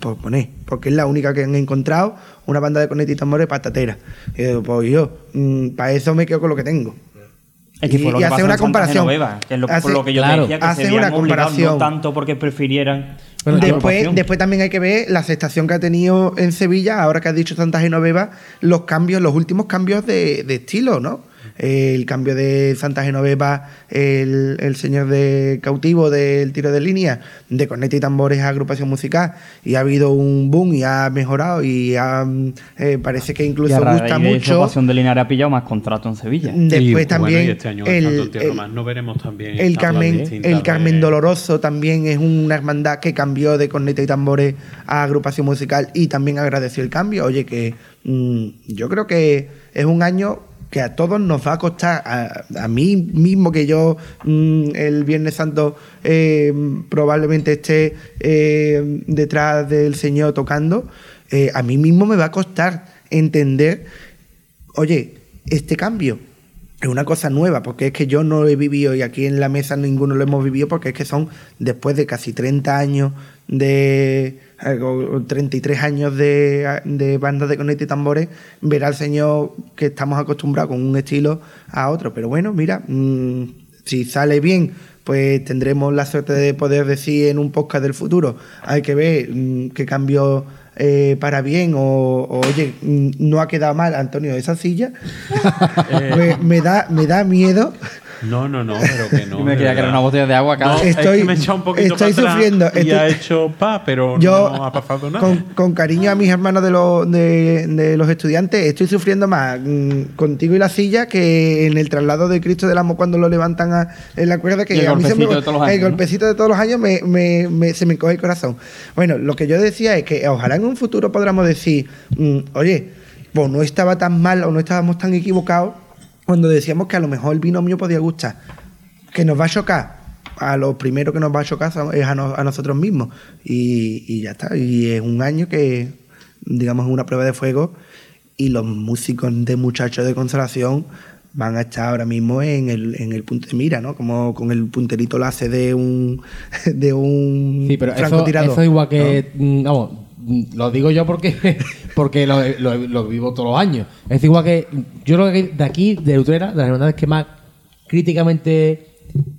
Pues poné, porque es la única que han encontrado, una banda de corneta y tambores patatera. Y digo, pues yo, para eso me quedo con lo que tengo. Es que Y- y que hace una comparación. Genoveva, que es lo, Hace- por lo que yo claro, te decía, que hace se una veían obligados, comparación. no tanto porque prefirieran Bueno, después, después también hay que ver la aceptación que ha tenido en Sevilla, ahora que has dicho Santa Genoveva, los cambios, los últimos cambios de, de estilo, ¿no? El cambio de Santa Genoveva, el, el señor de cautivo del tiro de línea, de corneta y tambores a agrupación musical, y ha habido un boom y ha mejorado y ha, eh, parece que Y incluso a raíz gusta de mucho. Pasión de Linares ha pillado más contrato en Sevilla. Después Y, bueno, también y este año el, el, no veremos también el Carmen, el de- Carmen Doloroso también es una hermandad que cambió de corneta y tambores a agrupación musical y también agradeció el cambio. Oye, que mm, yo creo que es un año que a todos nos va a costar, a, a mí mismo que yo mm, el Viernes Santo eh, probablemente esté eh, detrás del Señor tocando, eh, a mí mismo me va a costar entender, oye, este cambio es una cosa nueva, porque es que yo no lo he vivido y aquí en la mesa ninguno lo hemos vivido, porque es que son después de casi 30 años de. Eh, o 33 años de, de bandas de corneta y tambores, ver al señor que estamos acostumbrados con un estilo a otro. Pero bueno, mira, mm, si sale bien, pues tendremos la suerte de poder decir en un podcast del futuro. Hay que ver mm, qué cambio eh, para bien o, o, oye, mm, no ha quedado mal, Antonio, esa silla. me, me da, me da miedo. No, no, no, pero que no. Y me de creía que era verdad. una botella de agua acá. No, Estoy- es que me he echado un poquito estoy para atrás sufriendo, Y estoy- ha hecho pa, pero Yo, no ha pasado nada. con, con cariño a mis hermanos de, los de, de los estudiantes, estoy sufriendo más mm, contigo y la silla que en el traslado de Cristo del Amo cuando lo levantan a- en la cuerda. Que Y el a mí se me- golpecito de todos los años, El ¿no? golpecito de todos los años me, me- me- se me coge el corazón. Bueno, lo que yo decía es que ojalá en un futuro podamos decir, mm, oye, pues no estaba tan mal o no estábamos tan equivocados cuando decíamos que a lo mejor el binomio podía gustar. Que nos va a chocar. A lo primero que nos va a chocar es a, no- a nosotros mismos. Y, y ya está. Y es un año que, digamos, es una prueba de fuego. Y los músicos de muchachos de consolación van a estar ahora mismo en el, en el punto de mira, ¿no? Como con el punterito láser de un, de un Sí, pero eso, francotirador. eso igual que. mm, Vamos, lo digo yo porque porque lo, lo- lo vivo todos los años. Es igual que. Yo creo que de aquí, de Utrera, de las hermandades que más críticamente.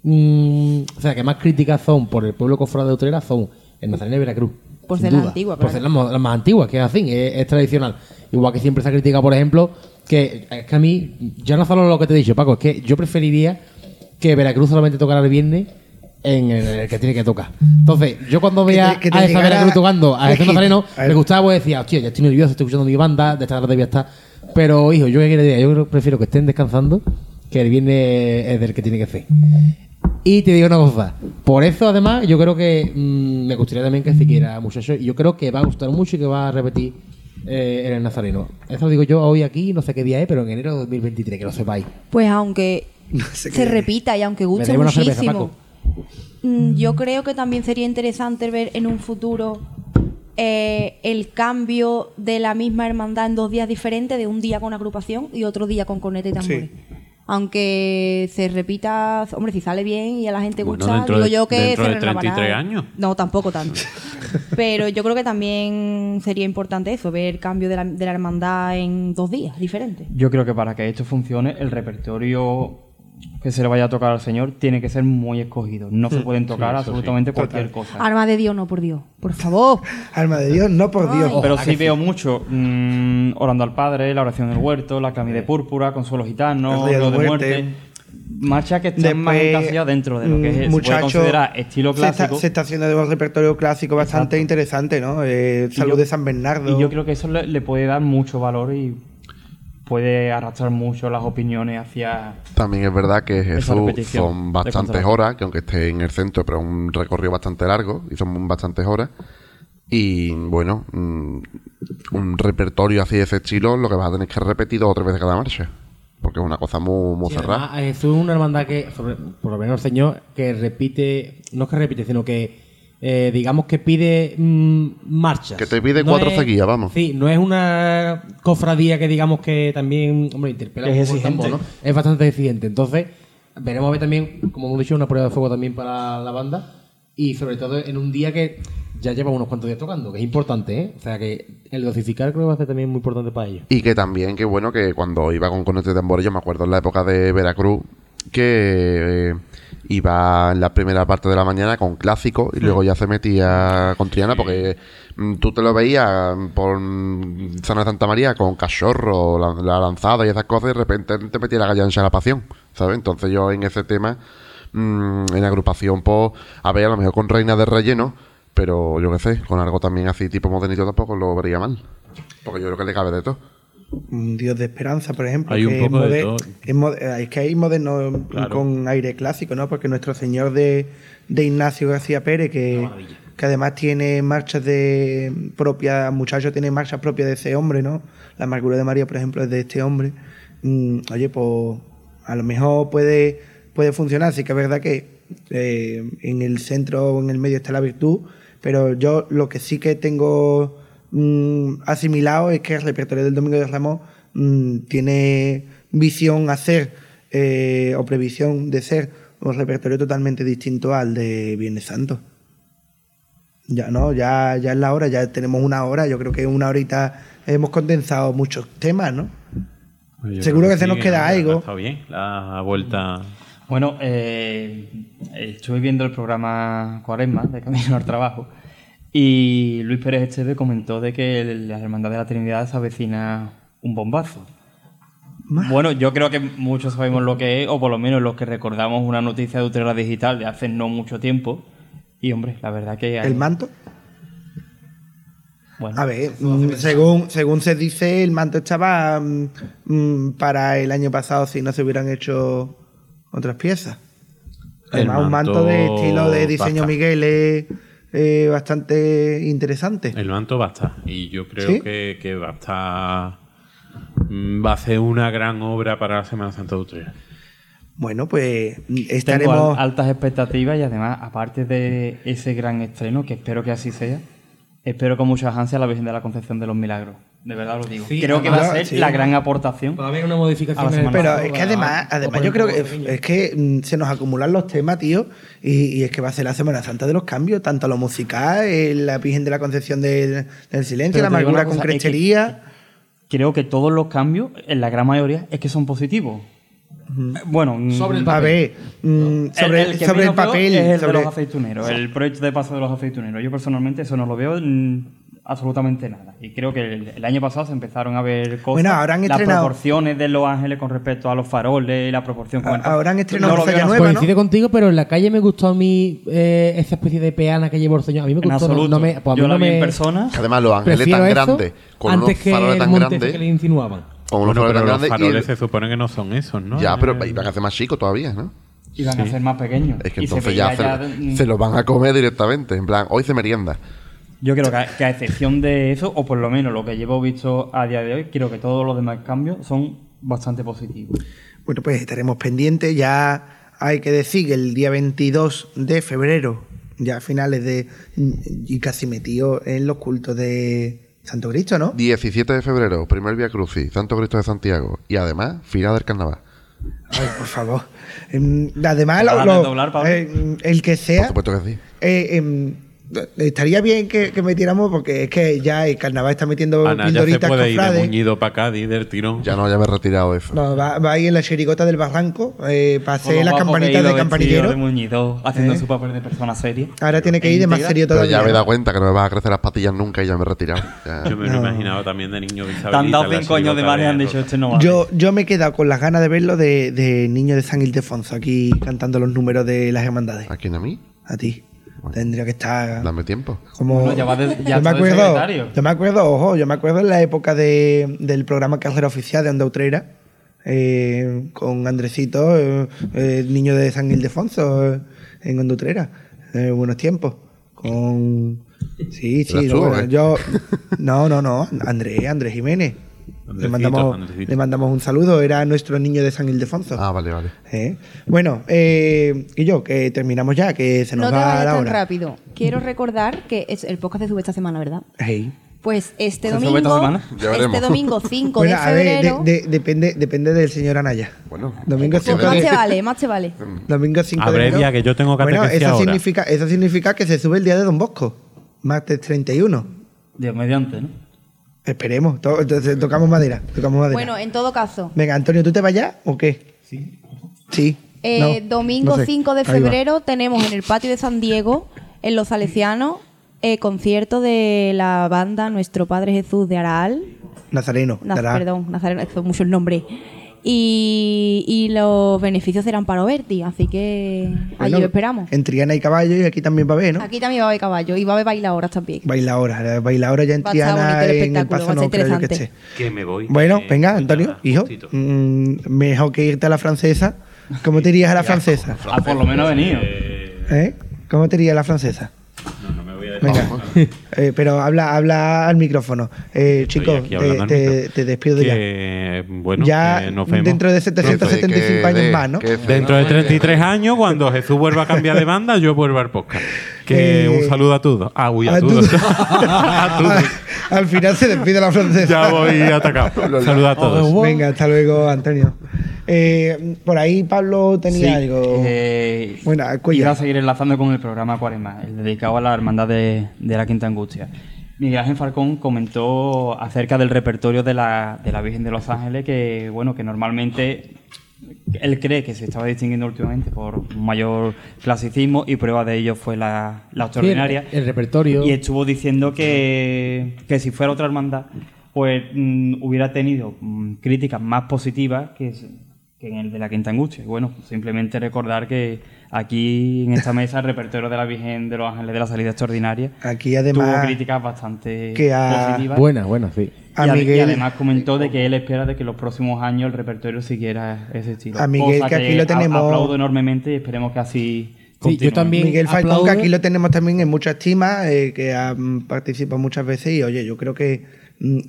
mm, o sea, que más críticas son por el pueblo cofrade de Utrera son el Nazareno de Veracruz. Por ser la duda. antigua, Por ser las, las más antiguas, que es así, es, es tradicional. Igual que siempre se ha criticado, por ejemplo, que es que a mí, ya no solo lo que te he dicho, Paco, es que yo preferiría que Veracruz solamente tocara el viernes en el, que tiene que tocar. Entonces, yo cuando veía que te a esa llegara- Veracruz tocando a Elegir. Nazareno, A me gustaba, pues decía, hostia, ya estoy nervioso, estoy escuchando mi banda, de esta tarde voy a estar. Pero, hijo, yo qué quiero decir, yo creo- prefiero que estén descansando que el viernes es del que tiene que ser. Y te digo una cosa, por eso además yo creo que mm, me gustaría también que siguiera muchacho y yo creo que va a gustar mucho y que va a repetir eh, en el Nazareno. Eso lo digo yo hoy aquí, no sé qué día es, pero en enero de 2023, que lo sepáis. Pues aunque sé se repita y aunque guste cerveza, muchísimo, yo creo que también sería interesante ver en un futuro eh, el cambio de la misma hermandad en dos días diferentes, de un día con agrupación y otro día con corneta y tambores. Aunque se repita, hombre, si sale bien y a la gente Bueno, gusta, dentro digo de- yo que dentro se de renovará. 33 años. No, tampoco tanto. Pero yo creo que también sería importante eso, ver el cambio de la, de la hermandad en dos días diferentes. Yo creo que para que esto funcione, el repertorio que se le vaya a tocar al Señor tiene que ser muy escogido. No se pueden tocar sí. absolutamente cualquier cosa. Arma de Dios, no, por Dios. Por favor. Alma de Dios, no por Dios. Pero sí veo mucho mm, Orando al Padre, La oración del huerto, La clamí de púrpura, Consuelo gitano, Lo de Muerte. muerte. Marchas que están más encasilladas dentro de lo que es, mm, se puede muchacho, considerar estilo se está- clásico. Se está, haciendo un repertorio clásico bastante Exacto. interesante, ¿no? Eh, Salud yo- de San Bernardo. Y yo creo que eso le, le puede dar mucho valor y puede arrastrar mucho las opiniones hacia... También es verdad que Jesús son bastantes horas, que aunque esté en el centro, pero es un recorrido bastante largo y son bastantes horas. Y bueno, mm, un repertorio así de ese estilo, lo que vas a tener que repetir dos o tres veces cada marcha. Porque es una cosa muy, muy Sí, cerrada. Jesús es una hermandad que, sobre- por lo menos el Señor, que repite, no es que repite, sino que eh, digamos que pide mm, marchas. Que te pide cuatro seguidas, vamos. Sí, no es una cofradía que digamos que también, hombre, interpela Es un poco el exigente. ¿no? Es bastante exigente. Entonces, veremos a ver también, como hemos dicho, una prueba de fuego también para la banda. Y sobre todo en un día que ya lleva unos cuantos días tocando, que es importante, ¿eh? O sea que el dosificar creo que va a ser también muy importante para ellos. Y que también, que bueno, que cuando iba con, con este tambor, yo me acuerdo en la época de Veracruz, que eh, iba en la primera parte de la mañana con clásico y luego ya se metía con Triana, porque mm, tú te lo veías por mm, Zona de Santa María con cachorro, la, la lanzada y esas cosas, y de repente te metía la gallancha la pasión, ¿sabes? Entonces yo en ese tema, mm, en agrupación, pues, a ver, a lo mejor con Reina de Relleno, pero yo qué sé, con algo también así tipo modernito tampoco lo vería mal. Porque yo creo que le cabe de todo. Un Dios de esperanza, por ejemplo. Hay un que es poco de todo. Es, que hay moderno Claro. con aire clásico, ¿no? Porque nuestro señor de, de Ignacio García Pérez, que, que además tiene marchas de propia, muchacho tiene marchas propias de ese hombre, ¿no? La amargura de María, por ejemplo, es de este hombre. Mm, oye, pues a lo mejor puede, puede funcionar. Sí que es verdad que eh, en el centro o en el medio está la virtud, pero yo lo que sí que tengo mm, asimilado es que el repertorio del Domingo de Ramos mm, tiene visión a ser eh, o previsión de ser un repertorio totalmente distinto al de Viernes Santo. Ya no, ya, ya es la hora, ya tenemos una hora, yo creo que en una horita hemos condensado muchos temas, ¿no? Pues yo Seguro que se nos queda algo. Está bien, la vuelta. Bueno, eh, estuve viendo el programa Cuaresma de Camino al Trabajo y Luis Pérez Esteve comentó de que la Hermandad de la Trinidad se avecina un bombazo. Bueno, yo creo que muchos sabemos lo que es, o por lo menos los que recordamos una noticia de Utrera Digital de hace no mucho tiempo. Y hombre, la verdad que... hay- El manto. bueno, A ver, mm, según, según se dice, el manto estaba mm, mm, para el año pasado si no se hubieran hecho otras piezas. Además, un manto manto de estilo de diseño basta. Miguel es eh, bastante interesante. El manto va a estar. Y yo creo ¿Sí? que, que va a estar. Va a ser una gran obra para la Semana Santa de Utrera. Bueno, pues mm, Tengo estaremos. al- altas expectativas y además, aparte de ese gran estreno, que espero que así sea, espero con muchas ansias la Virgen de la Concepción de los Milagros. De verdad lo digo. Sí, Creo que va a ser sí. la gran aportación. Va a haber una modificación en el semana. Pero es que además, además yo creo que es, que mm, se nos acumulan los temas, tío, y, y es que va a ser la Semana Santa de los cambios, tanto lo musical, eh, la Virgen de la Concepción del, del Silencio, Pero la amargura con cosa, es que- crechería. Creo que todos los cambios, en la gran mayoría, es que son positivos. Bueno, mm, Sobre el A papel. ver, mm, sobre, el, sobre papel. es el sobre- de los aceituneros, el proyecto de paso de los aceituneros. Yo personalmente eso no lo veo mm, absolutamente nada. Y creo que el, el año pasado se empezaron a ver cosas. Bueno, ahora han las proporciones de los ángeles con respecto a los faroles, la proporción con el paso. Ahora han estrenado No Nueva, ¿no? Coincide contigo, pero en la calle me gustó a mí eh, esa especie de peana que llevó el señor. A mí me En gustó. no- absoluto. No, me, pues a mí Yo la no vi me- en persona. Además los ángeles tan eso grandes, con unos antes que faroles el tan monte grandes, que le insinuaban. Con unos Bueno, faroles pero los grandes. y faroles se supone que no son esos, ¿no? Ya, pero Eh, iban a hacer más chicos todavía, ¿no? Iban a ser más pequeños. Es que Y se entonces ya, se, mm, se los van a comer directamente. En plan, hoy se merienda. Yo creo que a, que a excepción de eso, o por lo menos lo que llevo visto a día de hoy, creo que todos los demás cambios son bastante positivos. Bueno, pues estaremos pendientes. Ya hay que decir que el día 22 de febrero, ya a finales de. y casi metido en los cultos de Santo Cristo, ¿no? 17 de febrero, primer Via Crucis, Santo Cristo de Santiago. Y además, final del carnaval. Ay, por favor. Em, además, ¿Te lo- lo- doblar, eh, el que Por sea. supuesto que sí. eh, em, estaría bien que, que metiéramos, porque es que ya el carnaval está metiendo Ana ya se pildoritas puede ir de muñido para Cádiz del tirón. Ya no, ya me he retirado eso. No, va, va ahí en la chirigota del barranco, eh, para hacer las campanitas de campanillero. de muñido, haciendo ¿Eh? su papel de persona seria. Ahora tiene que ir de más serio Pero todavía. ya me he dado cuenta que no me van a crecer las patillas nunca y ya me he retirado. Ya. Yo me lo No. imaginaba también de niño. Te han dado cinco años de más y han dicho, este no vale. Yo, yo me he quedado con las ganas de verlo de, de Niño de San Ildefonso, aquí cantando los números de las hermandades. ¿A quién a mí? A ti. Tendría que estar Dame tiempo. como... Bueno, ya va de- ya yo me acuerdo, yo me acuerdo, ojo, yo me acuerdo en la época de, del programa Carrera Oficial de Onda Utrera, eh, con Andresito, eh, eh, niño de San Ildefonso, eh, en Onda Utrera, eh, buenos tiempos. Con... Sí, sí, ¿Eras no, bueno, yo... No, no, no, Andrés, Andrés Jiménez. Le mandamos, Andresito. le mandamos un saludo, era nuestro niño de San Ildefonso. Ah, vale, vale. ¿Eh? Bueno, eh, y yo, que terminamos ya, que se nos No te va vayas la tan hora. rápido. Quiero recordar que es el podcast se sube esta semana, ¿verdad? Hey. Pues este ¿Se sube domingo, esta semana? Ya veremos. este domingo 5 Bueno, de a ver, de- febrero, de- depende, depende del señor Anaya. Bueno, Domingo porque 5 más de, te vale, más te vale. domingo 5 de Abrevia, enero. que yo tengo Bueno, catequesia eso ahora. significa, eso significa que se sube el día de Don Bosco, martes 31. Dios mediante, ¿no? Esperemos, to- tocamos madera, tocamos madera. Bueno, en todo caso, Venga, Antonio, ¿tú te vas ya o qué? Sí. Sí. eh, No, domingo no sé. 5 de febrero tenemos en el patio de San Diego, en Los Salesianos, eh, concierto de la banda Nuestro Padre Jesús de Araal. Nazareno. Naz- perdón, Nazareno, esto es mucho el nombre. Y, y los beneficios serán para Oberti, así que allí Bueno, lo esperamos. En Triana hay caballo y aquí también va a haber, ¿no? Aquí también va a haber caballo y va a haber bailadoras también. Bailadora, bailadora ya en Va Triana, el en el paso va a no ser creo yo que esté. Que me voy. Bueno, que venga, Antonio, hijo, mm, mejor que irte a la francesa. ¿Cómo te irías a la francesa? Ah, por lo menos ha venido. Eh, ¿Eh? ¿Cómo te irías a la francesa? no, no me voy a Venga, Eh, pero habla, habla al micrófono. Eh, chicos, te, te- despido de ya. bueno, Ya que nos vemos. dentro de 775 años de- más, ¿no? Dentro de 33 años, cuando Jesús vuelva a cambiar de banda, yo vuelvo al podcast. Que Eh, un saludo a todos. Ah, uy, a, a todos. todos. a todos. Al final se despide la francesa. Ya voy atacado. Saludos a todos. Venga, hasta luego, Antonio. Eh, por ahí Pablo tenía Sí, algo. eh, Bueno, iba a seguir enlazando con el programa Cuaresma, el dedicado a la hermandad de, de la Quinta Angustia. Miguel Ángel Falcón comentó acerca del repertorio de la, de la Virgen de los Ángeles que, bueno, que normalmente él cree que se estaba distinguiendo últimamente por un mayor clasicismo y prueba de ello fue la, la extraordinaria. Sí, el- el repertorio. Y estuvo diciendo que, que si fuera otra hermandad, pues mm, hubiera tenido mm, críticas más positivas que, que en el de la Quinta Angustia. Y bueno, simplemente recordar que aquí en esta mesa el repertorio de la Virgen de los Ángeles de la Salida Extraordinaria Aquí tuvo además críticas bastante que a- positivas. Buena, buena, sí. A y, Miguel- y además comentó de que él espera de que los próximos años el repertorio siguiera ese estilo. A Miguel, Cosa que aquí lo a- tenemos- aplaudo enormemente y esperemos que así Sí, continúe. yo también Miguel Falcón, aplaudo- que aquí lo tenemos también en mucha estima, eh, que ha mm, participado muchas veces y oye, yo creo que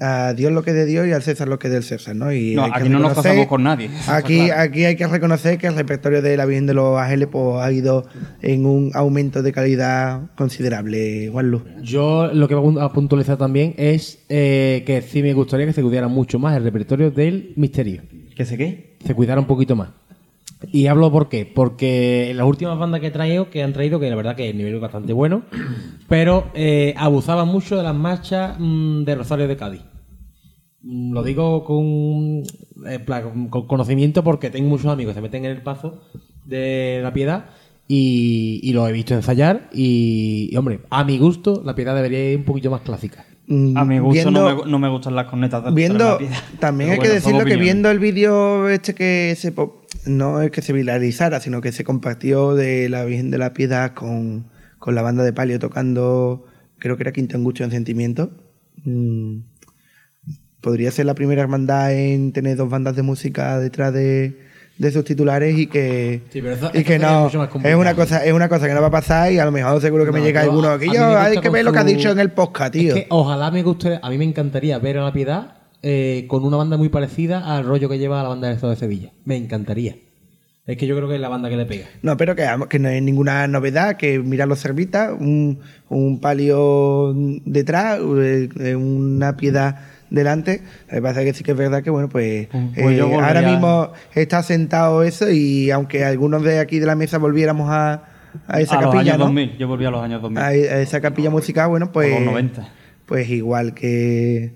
a Dios lo que es de Dios y al César lo que es del César, ¿no? Y aquí no nos casamos con nadie, Aquí, claro. aquí hay que reconocer que el repertorio de la Virgen de los Ángeles pues, ha ido en un aumento de calidad considerable, Juanlu. Yo lo que voy a puntualizar también es eh, que sí me gustaría que se cuidara mucho más el repertorio del misterio. ¿Que sé qué? Se cuidara un poquito más. Y hablo por qué. Porque en las últimas bandas que he traído, que han traído, que la verdad que el nivel es bastante bueno, pero eh, abusaban mucho de las marchas mm, de Rosario de Cádiz. Mm, Lo digo con, en plan, con conocimiento porque tengo muchos amigos que se meten en el paso de la piedad y, y lo he visto ensayar. Y, y, hombre, a mi gusto, la piedad debería ir un poquito más clásica. Mm, A mi gusto viendo- no, me, no me gustan las cornetas de viendo la piedra. también hay Pero que decirlo que viendo el vídeo este que se no es que se viralizara sino que se compartió de la Virgen de la Piedad con, con la banda de palio tocando creo que era Quinta Angustia en Sentimiento. Mm, podría ser la primera hermandad en tener dos bandas de música detrás de, de sus titulares y que Sí, pero eso- y que no es una cosa es una cosa que no va a pasar y a lo mejor seguro que me llega alguno aquí yo hay que ver lo que ha dicho en el podcast tío Es que ojalá me gustaría, a mí me encantaría ver a la piedad eh, con una banda muy parecida al rollo que lleva la banda del Estado de Sevilla. Me encantaría. Es que yo creo que es la banda que le pega. No, pero que, que no es ninguna novedad, que mira los cervitas, un, un palio detrás, eh, una piedad delante. Lo que pasa es que sí que es verdad que, bueno, pues, Pues eh, ahora mismo está sentado eso y aunque algunos de aquí de la mesa volviéramos a, a esa a los capilla, años ¿no? 2000, yo volví a los años 2000. A, a esa capilla musical, bueno, pues. los 90. Pues igual que,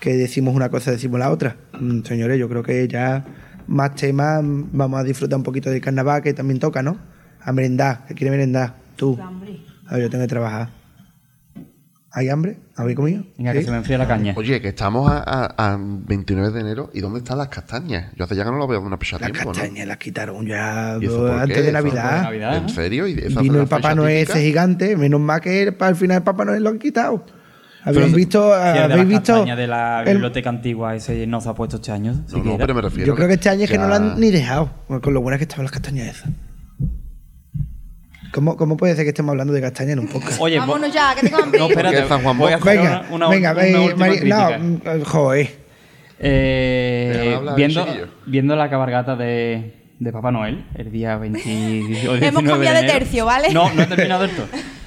que decimos una cosa, decimos la otra. Mm, señores, yo creo que ya más temas, mm, vamos a disfrutar un poquito del carnaval que también toca, ¿no? A merendar, que quiere merendar? Tú. A ver, yo tengo que trabajar. ¿Hay hambre? ¿Habéis comido? Venga, ¿Sí? que se me enfría la caña. Oye, que estamos a, a- a 29 de enero y ¿dónde están las castañas? Yo hace ya que no lo veo de una pecha Las tiempo, ¿no? castañas las quitaron ya ¿Y eso por antes de ¿Eso Navidad. de Navidad? ¿En serio? ¿Y Vino el Papá Noel ese gigante, menos mal que para el final el Papá Noel lo han quitado. ¿Habéis Pero- visto? El de ¿Habéis visto? de la el- biblioteca antigua, ese no se ha puesto este año. No, no, pero me refiero. Yo creo que este año es que no lo han ni dejado. Con lo buenas que estaban las castañas esas. ¿Cómo, ¿Cómo puede ser que estemos hablando de castañas en un podcast? Oye, Vámonos ya, que tengo hambre. No, espérate, San Juan voy a Bosco- hacer venga, una, una, venga, una Mari- crítica. no, mm, joder. Eh, viendo, viendo la cabalgata de, de Papá Noel, el día 20 o 19 Hemos cambiado de enero. tercio, ¿vale? No, no he terminado todo.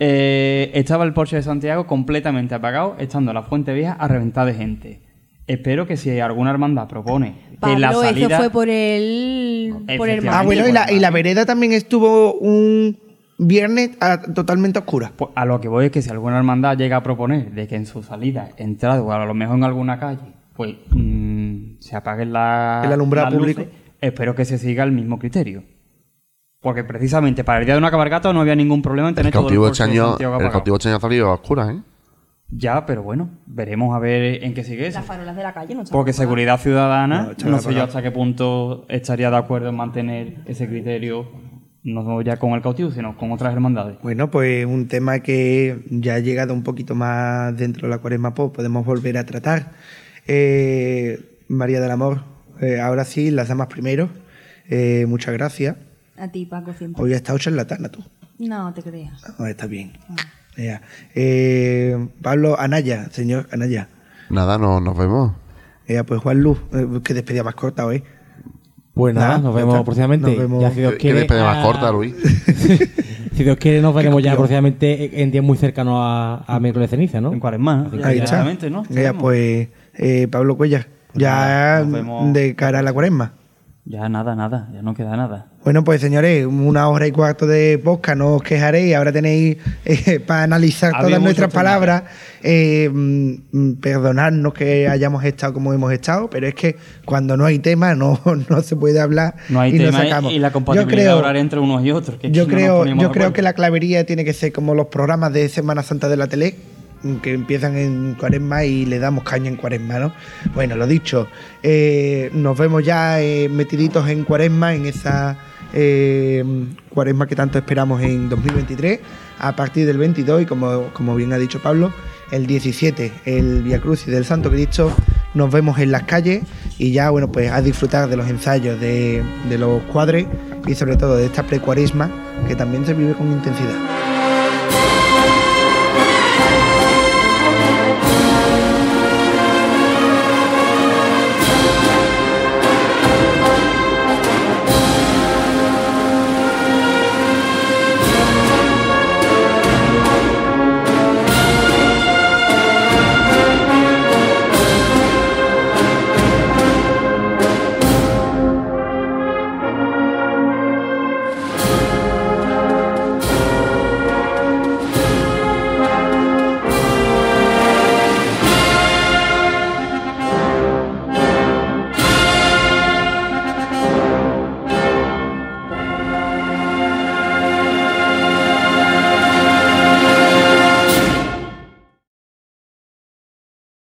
Eh, estaba el Porsche de Santiago completamente apagado, estando la Fuente Vieja a reventar de gente. Espero que si alguna hermandad propone que la salida... eso fue por el, por el. Ah, bueno, y la, y la vereda también estuvo un viernes a- totalmente oscura. Pues a lo que voy es que si alguna hermandad llega a proponer de que en su salida, entrada o a lo mejor en alguna calle, pues mm, se apaguen la, El alumbrado público. espero que se siga el mismo criterio. Porque precisamente para el día de una cabalgata no había ningún problema en tener El todo el cautivo este Porsche de año, Santiago el cautivo este año ha salido a oscuras, ¿eh? Ya, pero bueno, veremos a ver en qué sigue eso. Las farolas de la calle no Porque seguridad ciudadana, No, sé yo hasta qué punto estaría de acuerdo en mantener ese criterio, no ya con el cautivo, sino con otras hermandades. Bueno, pues un tema que ya ha llegado un poquito más dentro de la cuaresma, pues podemos volver a tratar. Eh, María del Amor, eh, ahora sí, las damas primero. Eh, muchas gracias. A ti, Paco, siempre. Hoy has estado charlatana tú. No te creas. Ah, está bien. Ya. Eh, Pablo Anaya, señor Anaya. Nada, no, nos vemos. Eh, pues Juan Luz, eh, que despedida más corta hoy. Pues nada, Nada, nos ya vemos está. próximamente. Nos vemos. Ya si Dios Que quiere. despedida más a- corta, Luis. si Dios quiere, nos veremos ya próximamente en días muy cercanos a, a miércoles de ceniza, ¿no? En Cuaresma, que ya Ahí ya- está. ¿no? Ya, Sabemos. pues eh, Pablo ya nada, nos vemos. de cara a la cuaresma. Ya nada, nada, ya no queda nada. Bueno, pues señores, una hora y cuarto de podcast, no os quejaréis. Ahora tenéis eh, para analizar Había todas nuestras palabras. Eh, mm, mm, perdonadnos que hayamos estado como hemos estado, pero es que cuando no hay tema no, no se puede hablar No hay y tema no sacamos. y la yo compatibilidad creo, horaria entre unos y otros. que yo no creo, yo creo que la clavería tiene que ser como los programas de Semana Santa de la tele, que empiezan en cuaresma y le damos caña en cuaresma, ¿no? Bueno, lo dicho, eh, nos vemos ya eh, metiditos en cuaresma, en esa eh, cuaresma que tanto esperamos en 2023, a partir del 22 y como, como bien ha dicho Pablo, el 17, el Via Crucis del Santo Cristo, nos vemos en las calles y ya, bueno, pues a disfrutar de los ensayos, de, de los cuadres y sobre todo de esta precuaresma que también se vive con intensidad.